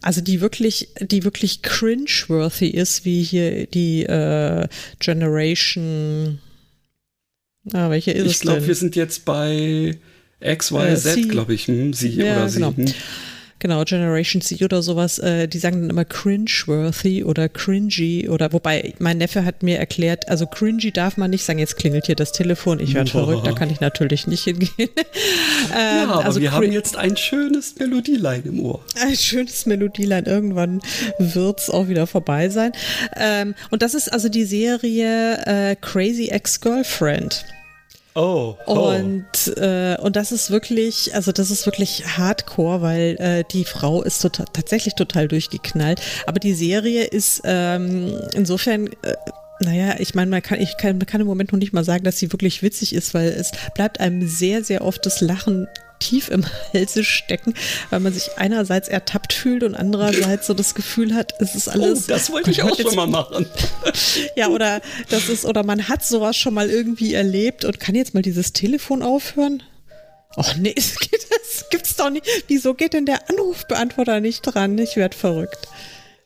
also die wirklich, die wirklich cringe-worthy ist, wie hier die äh, Generation. Ah, welche ist ich es? Ich glaube, wir sind jetzt bei XYZ, äh, glaube ich. Hm, sie ja, oder genau. sie. Hm genau, Generation C oder sowas, äh, die sagen dann immer cringe-worthy oder cringy oder wobei mein Neffe hat mir erklärt, also cringy darf man nicht sagen, jetzt klingelt hier das Telefon, ich werde verrückt, da kann ich natürlich nicht hingehen. ähm, ja, aber also wir haben jetzt ein schönes Melodielein im Ohr. Ein schönes Melodielein, irgendwann wird es auch wieder vorbei sein. Ähm, und das ist also die Serie äh, Crazy Ex-Girlfriend. Oh, oh. Und, äh, und das ist wirklich, also das ist wirklich hardcore, weil äh, die Frau ist total, tatsächlich total durchgeknallt. Aber die Serie ist ähm, insofern. Äh, naja, ich meine, man kann, ich kann, man kann im Moment noch nicht mal sagen, dass sie wirklich witzig ist, weil es bleibt einem sehr, sehr oft das Lachen tief im Halse stecken, weil man sich einerseits ertappt fühlt und andererseits so das Gefühl hat, es ist alles. Oh, das wollte ich auch schon mal machen. ja, oder das ist, oder man hat sowas schon mal irgendwie erlebt und kann jetzt mal dieses Telefon aufhören? Och nee, es geht, das gibt's doch nicht. Wieso geht denn der Anrufbeantworter nicht dran? Ich werde verrückt.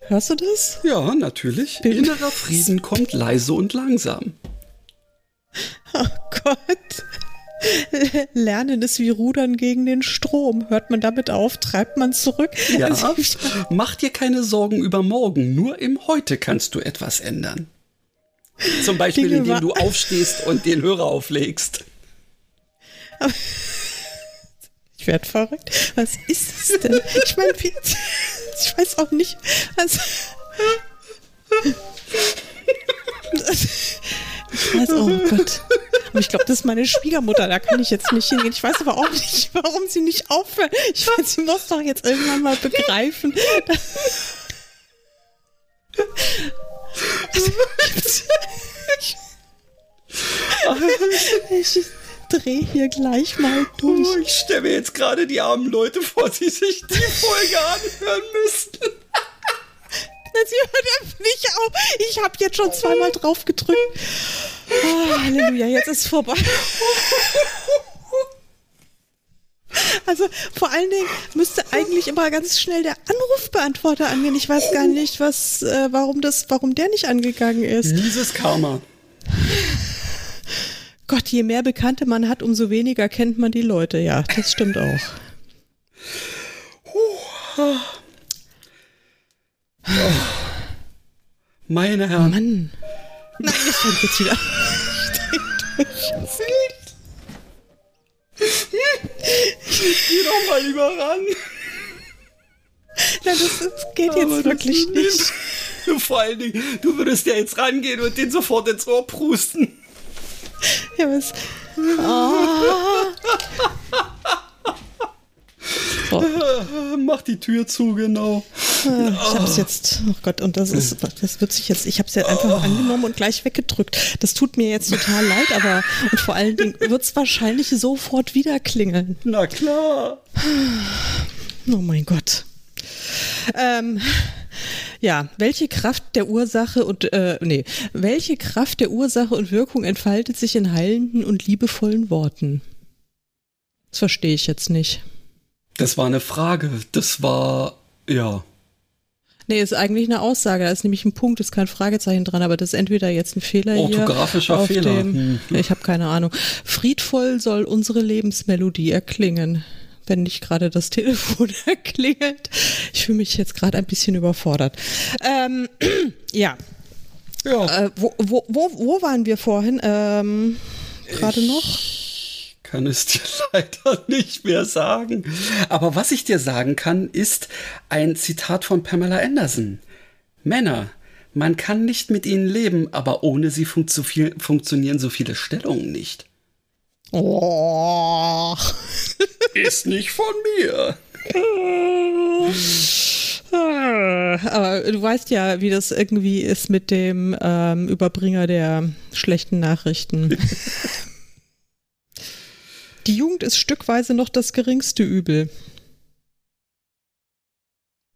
Hörst du das? Ja, natürlich. Innerer Frieden kommt leise und langsam. Oh Gott. Lernen ist wie Rudern gegen den Strom. Hört man damit auf, treibt man zurück. Ja, also mach dir keine Sorgen über morgen. Nur im Heute kannst du etwas ändern. Zum Beispiel, Dinge indem du aufstehst und den Hörer auflegst. Ich werde verrückt. Was ist es denn? Ich meine, ich weiß auch nicht. Was. Ich weiß, oh Gott. Aber ich glaube, das ist meine Schwiegermutter, da kann ich jetzt nicht hingehen. Ich weiß aber auch nicht, warum sie nicht aufhört. Ich meine, sie muss doch jetzt irgendwann mal begreifen. ich, ich drehe hier gleich mal durch. Oh, ich stelle mir jetzt gerade die armen Leute vor, die sich die Folge anhören müssten. Sie hört nicht auf. Ich habe jetzt schon zweimal drauf gedrückt. Oh, Halleluja, jetzt ist vorbei. Also vor allen Dingen müsste eigentlich immer ganz schnell der Anrufbeantworter angehen. Ich weiß gar nicht, was, äh, warum das, warum der nicht angegangen ist. Dieses Karma. Gott, je mehr Bekannte man hat, umso weniger kennt man die Leute. Ja, das stimmt auch. Oh. Meine Herren. Mann. Nein, das fängt jetzt wieder. Geh doch mal lieber ran. Nein, das, das geht jetzt Aber wirklich nicht. Vor allen Dingen, du würdest ja jetzt rangehen und den sofort ins Ohr prusten. Ja, was? Oh. Mach die Tür zu, genau. Ich habe es jetzt, oh Gott, und das ist, das wird sich jetzt, ich habe es ja einfach oh. angenommen und gleich weggedrückt. Das tut mir jetzt total leid, aber und vor allen Dingen wird es wahrscheinlich sofort wieder klingeln. Na klar. Oh mein Gott. Ähm, ja, welche Kraft der Ursache und äh, nee, welche Kraft der Ursache und Wirkung entfaltet sich in heilenden und liebevollen Worten? Das verstehe ich jetzt nicht. Das war eine Frage. Das war, ja. Nee, ist eigentlich eine Aussage. Da ist nämlich ein Punkt, ist kein Fragezeichen dran, aber das ist entweder jetzt ein Fehler Orthografischer hier. Fehler. Dem, hm. Ich habe keine Ahnung. Friedvoll soll unsere Lebensmelodie erklingen. Wenn nicht gerade das Telefon erklingelt. Ich fühle mich jetzt gerade ein bisschen überfordert. Ähm, ja. Ja. Äh, wo, wo, wo, wo waren wir vorhin? Ähm, gerade noch? Kann es dir leider nicht mehr sagen. Aber was ich dir sagen kann, ist ein Zitat von Pamela Anderson. Männer, man kann nicht mit ihnen leben, aber ohne sie fun funktionieren so viele Stellungen nicht. Oh. ist nicht von mir. Aber du weißt ja, wie das irgendwie ist mit dem ähm, Überbringer der schlechten Nachrichten. Die Jugend ist stückweise noch das geringste Übel,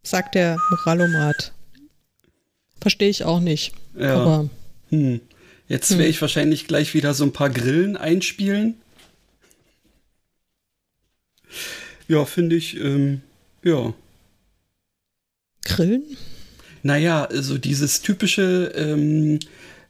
sagt der Moralomat. Verstehe ich auch nicht. Ja. Aber, hm. Jetzt werde hm. ich wahrscheinlich gleich wieder so ein paar Grillen einspielen. Ja, finde ich, ähm, ja. Grillen? Naja, so dieses typische, ähm,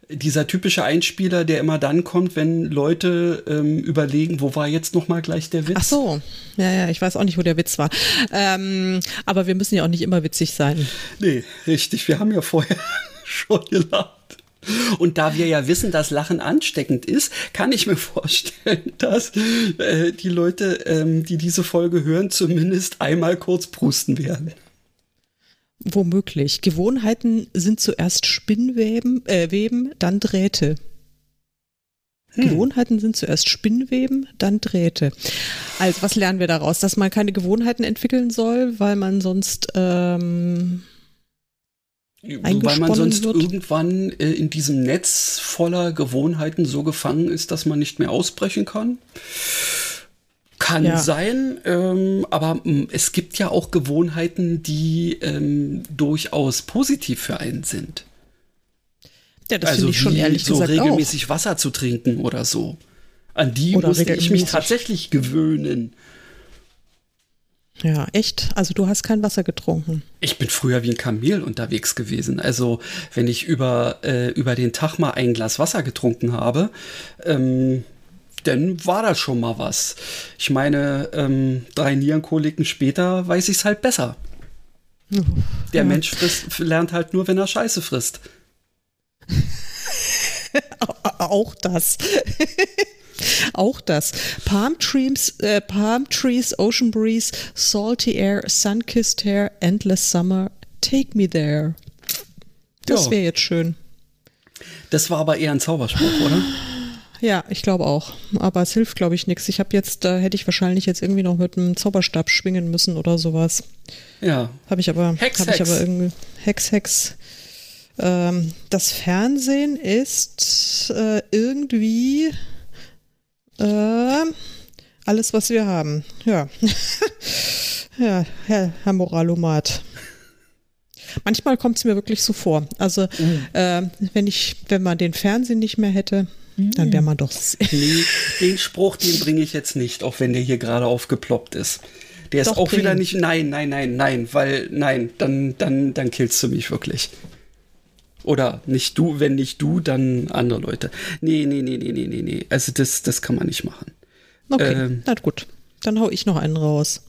dieser typische Einspieler, der immer dann kommt, wenn Leute ähm, überlegen, wo war jetzt noch mal gleich der Witz? Ach so, ja, ja, ich weiß auch nicht, wo der Witz war. Ähm, aber wir müssen ja auch nicht immer witzig sein. Nee, richtig. Wir haben ja vorher schon gelacht. Und da wir ja wissen, dass Lachen ansteckend ist, kann ich mir vorstellen, dass äh, die Leute, ähm, die diese Folge hören, zumindest einmal kurz prusten werden. Womöglich. Gewohnheiten sind zuerst Spinnweben, äh, Weben, dann Drähte. Hm. Gewohnheiten sind zuerst Spinnweben, dann Drähte. Also, was lernen wir daraus? Dass man keine Gewohnheiten entwickeln soll, weil man sonst ähm, weil man sonst wird. irgendwann äh, in diesem Netz voller Gewohnheiten so gefangen ist, dass man nicht mehr ausbrechen kann. Kann ja. sein, ähm, aber mh, mm, es gibt ja auch Gewohnheiten, die ähm, durchaus positiv für einen sind. Ja, das also finde ich schon ehrlich so gesagt regelmäßig auch. Wasser zu trinken oder so. An die oder musste ich mich tatsächlich gewöhnen. Ja, echt? Also du hast kein Wasser getrunken. Ich bin früher wie ein Kamel unterwegs gewesen. Also wenn ich über, äh, über den Tag mal ein Glas Wasser getrunken habe, ähm, dann war das schon mal was. Ich meine, ähm, drei Nierenkoliken später weiß ich es halt besser. Der ja. Mensch frisst, lernt halt nur, wenn er Scheiße frisst. Auch das. Auch das. Palm Trees, äh, Palm Trees, Ocean Breeze, Salty Air, Sun-Kissed Hair, Endless Summer, Take Me There. Das wäre jetzt schön. Das war aber eher ein Zauberspruch, oder? Ja, ich glaube auch. Aber es hilft, glaube ich, nichts. Ich habe jetzt, da hätte ich wahrscheinlich jetzt irgendwie noch mit einem Zauberstab schwingen müssen oder sowas. Ja. Habe ich aber, Hex, hab Hex. ich aber irgendwie. Hex, Hex. Ähm, das Fernsehen ist äh, irgendwie äh, alles, was wir haben. Ja. ja, Herr, Herr Moralomat. Manchmal kommt es mir wirklich so vor. Also, mhm. äh, wenn ich, wenn man den Fernsehen nicht mehr hätte, Dann wäre man doch. Nee, den Spruch, den bringe ich jetzt nicht, auch wenn der hier gerade aufgeploppt ist. Der ist doch, auch bring. wieder nicht. Nein, nein, nein, nein, weil, nein, dann, dann, dann killst du mich wirklich. Oder nicht du, wenn nicht du, dann andere Leute. Nee, nee, nee, nee, nee, nee, nee. Also das, das kann man nicht machen. Okay, ähm, na gut. Dann hau ich noch einen raus.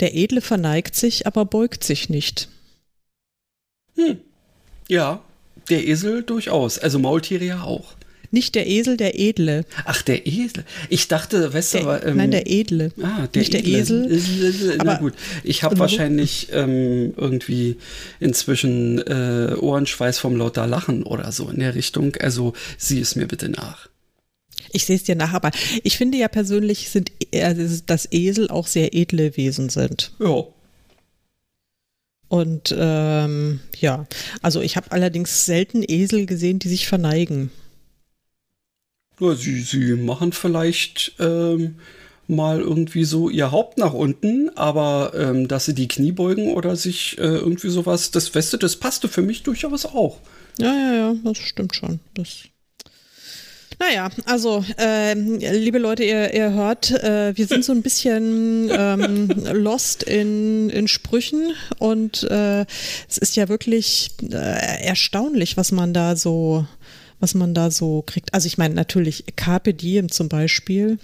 Der Edle verneigt sich, aber beugt sich nicht. Hm. Ja, der Esel durchaus. Also Maultiere ja auch. Nicht der Esel, der Edle. Ach, der Esel. Ich dachte, weißt der, du, aber. Ähm, nein, der Edle. Ah, der Nicht Edle. der Esel. Aber, Na gut. Ich habe wahrscheinlich ähm, irgendwie inzwischen äh, Ohrenschweiß vom lauter Lachen oder so in der Richtung. Also sieh es mir bitte nach. Ich sehe es dir nach, aber ich finde ja persönlich sind, äh, dass Esel auch sehr edle Wesen sind. Ja. Und ähm, ja, also ich habe allerdings selten Esel gesehen, die sich verneigen. Ja, sie, sie machen vielleicht ähm, mal irgendwie so ihr Haupt nach unten, aber ähm, dass sie die Knie beugen oder sich äh, irgendwie sowas, das Weste, das passte für mich durchaus auch. Ja, ja, ja, das stimmt schon. Das naja, also, äh, liebe Leute, ihr, ihr hört, äh, wir sind so ein bisschen ähm, lost in, in Sprüchen und äh, es ist ja wirklich äh, erstaunlich, was man da so was man da so kriegt. Also ich meine natürlich Carpe Diem zum Beispiel,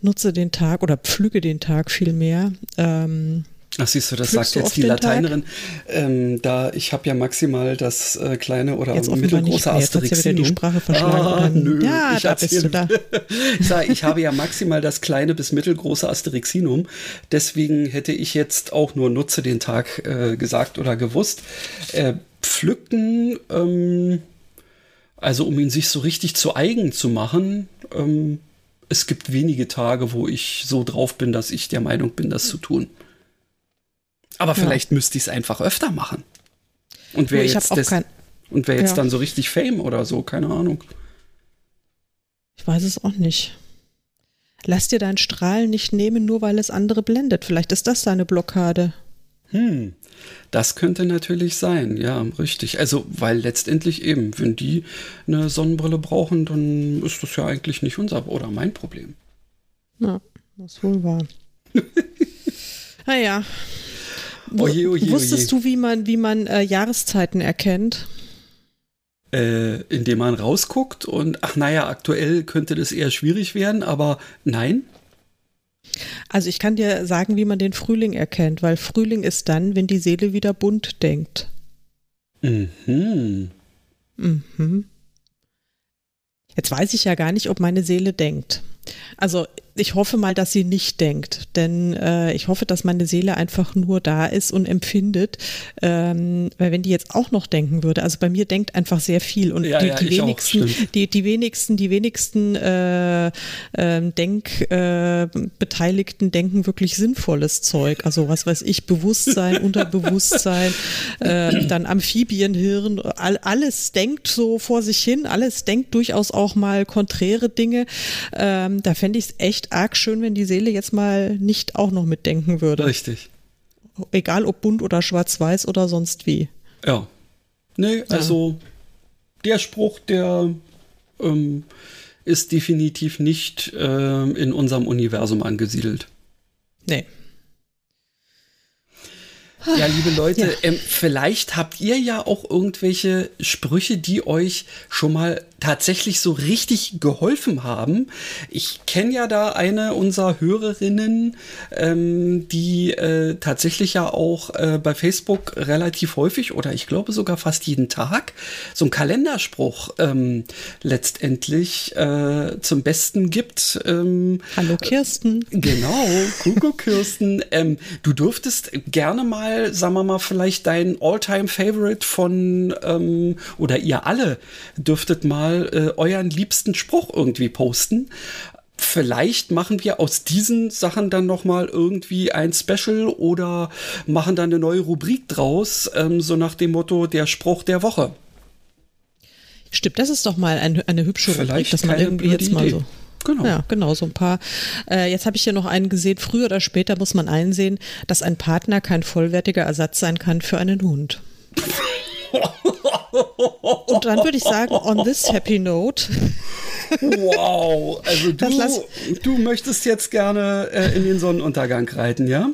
nutze den Tag oder pflüge den Tag viel mehr. Ähm, Ach siehst du, das sagt jetzt die Lateinerin. Ähm, da ich habe ja maximal das äh, kleine oder jetzt mittelgroße Asterixinum. die Sprache verschlagen. Ah, nö, ja, ich da bist du da. ich sage, ich habe ja maximal das kleine bis mittelgroße Asterixinum. Deswegen hätte ich jetzt auch nur nutze den Tag äh, gesagt oder gewusst. Äh, pflücken, ähm, also um ihn sich so richtig zu eigen zu machen, ähm, es gibt wenige Tage, wo ich so drauf bin, dass ich der Meinung bin, das zu tun. Aber vielleicht ja. müsste ich es einfach öfter machen. Und wer jetzt, das, kein, und wer jetzt ja. dann so richtig Fame oder so, keine Ahnung. Ich weiß es auch nicht. Lass dir dein Strahlen nicht nehmen, nur weil es andere blendet. Vielleicht ist das deine Blockade. Hm, das könnte natürlich sein, ja, richtig. Also, weil letztendlich eben, wenn die eine Sonnenbrille brauchen, dann ist das ja eigentlich nicht unser oder mein Problem. Ja, das ist wohl wahr. naja. Wo, oje, oje, wusstest oje. du, wie man, wie man äh, Jahreszeiten erkennt? Äh, indem man rausguckt und, ach naja, aktuell könnte das eher schwierig werden, aber nein. Also ich kann dir sagen, wie man den Frühling erkennt, weil Frühling ist dann, wenn die Seele wieder bunt denkt. Mhm. Mhm. Jetzt weiß ich ja gar nicht, ob meine Seele denkt. Also ich hoffe mal, dass sie nicht denkt, denn äh, ich hoffe, dass meine Seele einfach nur da ist und empfindet, ähm, weil wenn die jetzt auch noch denken würde, also bei mir denkt einfach sehr viel und ja, die, ja, die wenigsten, auch, die, die wenigsten, die wenigsten äh, äh, Denkbeteiligten denken wirklich sinnvolles Zeug, also was weiß ich, Bewusstsein, Unterbewusstsein, äh, dann Amphibienhirn, all, alles denkt so vor sich hin, alles denkt durchaus auch mal konträre Dinge. Ähm, da fände ich es echt echt arg schön, wenn die Seele jetzt mal nicht auch noch mitdenken würde. Richtig. Egal ob bunt oder schwarz-weiß oder sonst wie. Ja. Nee, also ja. der Spruch, der ähm, ist definitiv nicht äh, in unserem Universum angesiedelt. Nee. Ja, liebe Leute, ja. Ähm, vielleicht habt ihr ja auch irgendwelche Sprüche, die euch schon mal tatsächlich so richtig geholfen haben. Ich kenne ja da eine unserer Hörerinnen, ähm, die äh, tatsächlich ja auch äh, bei Facebook relativ häufig oder ich glaube sogar fast jeden Tag so einen Kalenderspruch ähm, letztendlich äh, zum Besten gibt. Ähm, Hallo Kirsten. Genau, Kuckuck Kirsten. Ähm, du dürftest gerne mal, sagen wir mal, vielleicht dein Alltime favorite von ähm, oder ihr alle dürftet mal mal äh, euren liebsten Spruch irgendwie posten. Vielleicht machen wir aus diesen Sachen dann noch mal irgendwie ein Special oder machen dann eine neue Rubrik draus, ähm, so nach dem Motto der Spruch der Woche. Stimmt, das ist doch mal ein, eine hübsche Vielleicht Rubrik, dass man irgendwie jetzt mal so Genau. Ja, genau, so ein paar. Äh, jetzt habe ich hier noch einen gesehen. Früher oder später muss man einsehen, dass ein Partner kein vollwertiger Ersatz sein kann für einen Hund. Und dann würde ich sagen, on this happy note. Wow, also du, du möchtest jetzt gerne äh, in den Sonnenuntergang reiten, ja?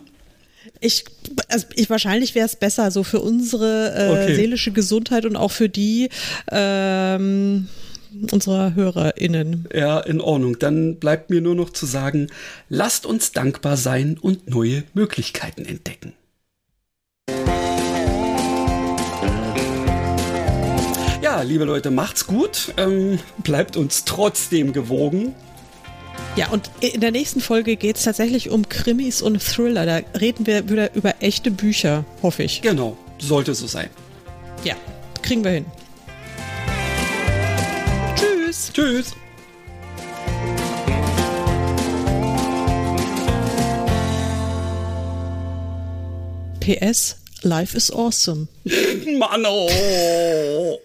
Ich, also ich wahrscheinlich wäre es besser, so für unsere äh, okay. seelische Gesundheit und auch für die ähm, unserer HörerInnen. Ja, in Ordnung. Dann bleibt mir nur noch zu sagen, lasst uns dankbar sein und neue Möglichkeiten entdecken. Ja, liebe Leute, macht's gut. Ähm, bleibt uns trotzdem gewogen. Ja, und in der nächsten Folge geht es tatsächlich um Krimis und Thriller. Da reden wir wieder über echte Bücher, hoffe ich. Genau, sollte so sein. Ja, kriegen wir hin. Tschüss. Tschüss. PS, life is awesome. Mann, oh.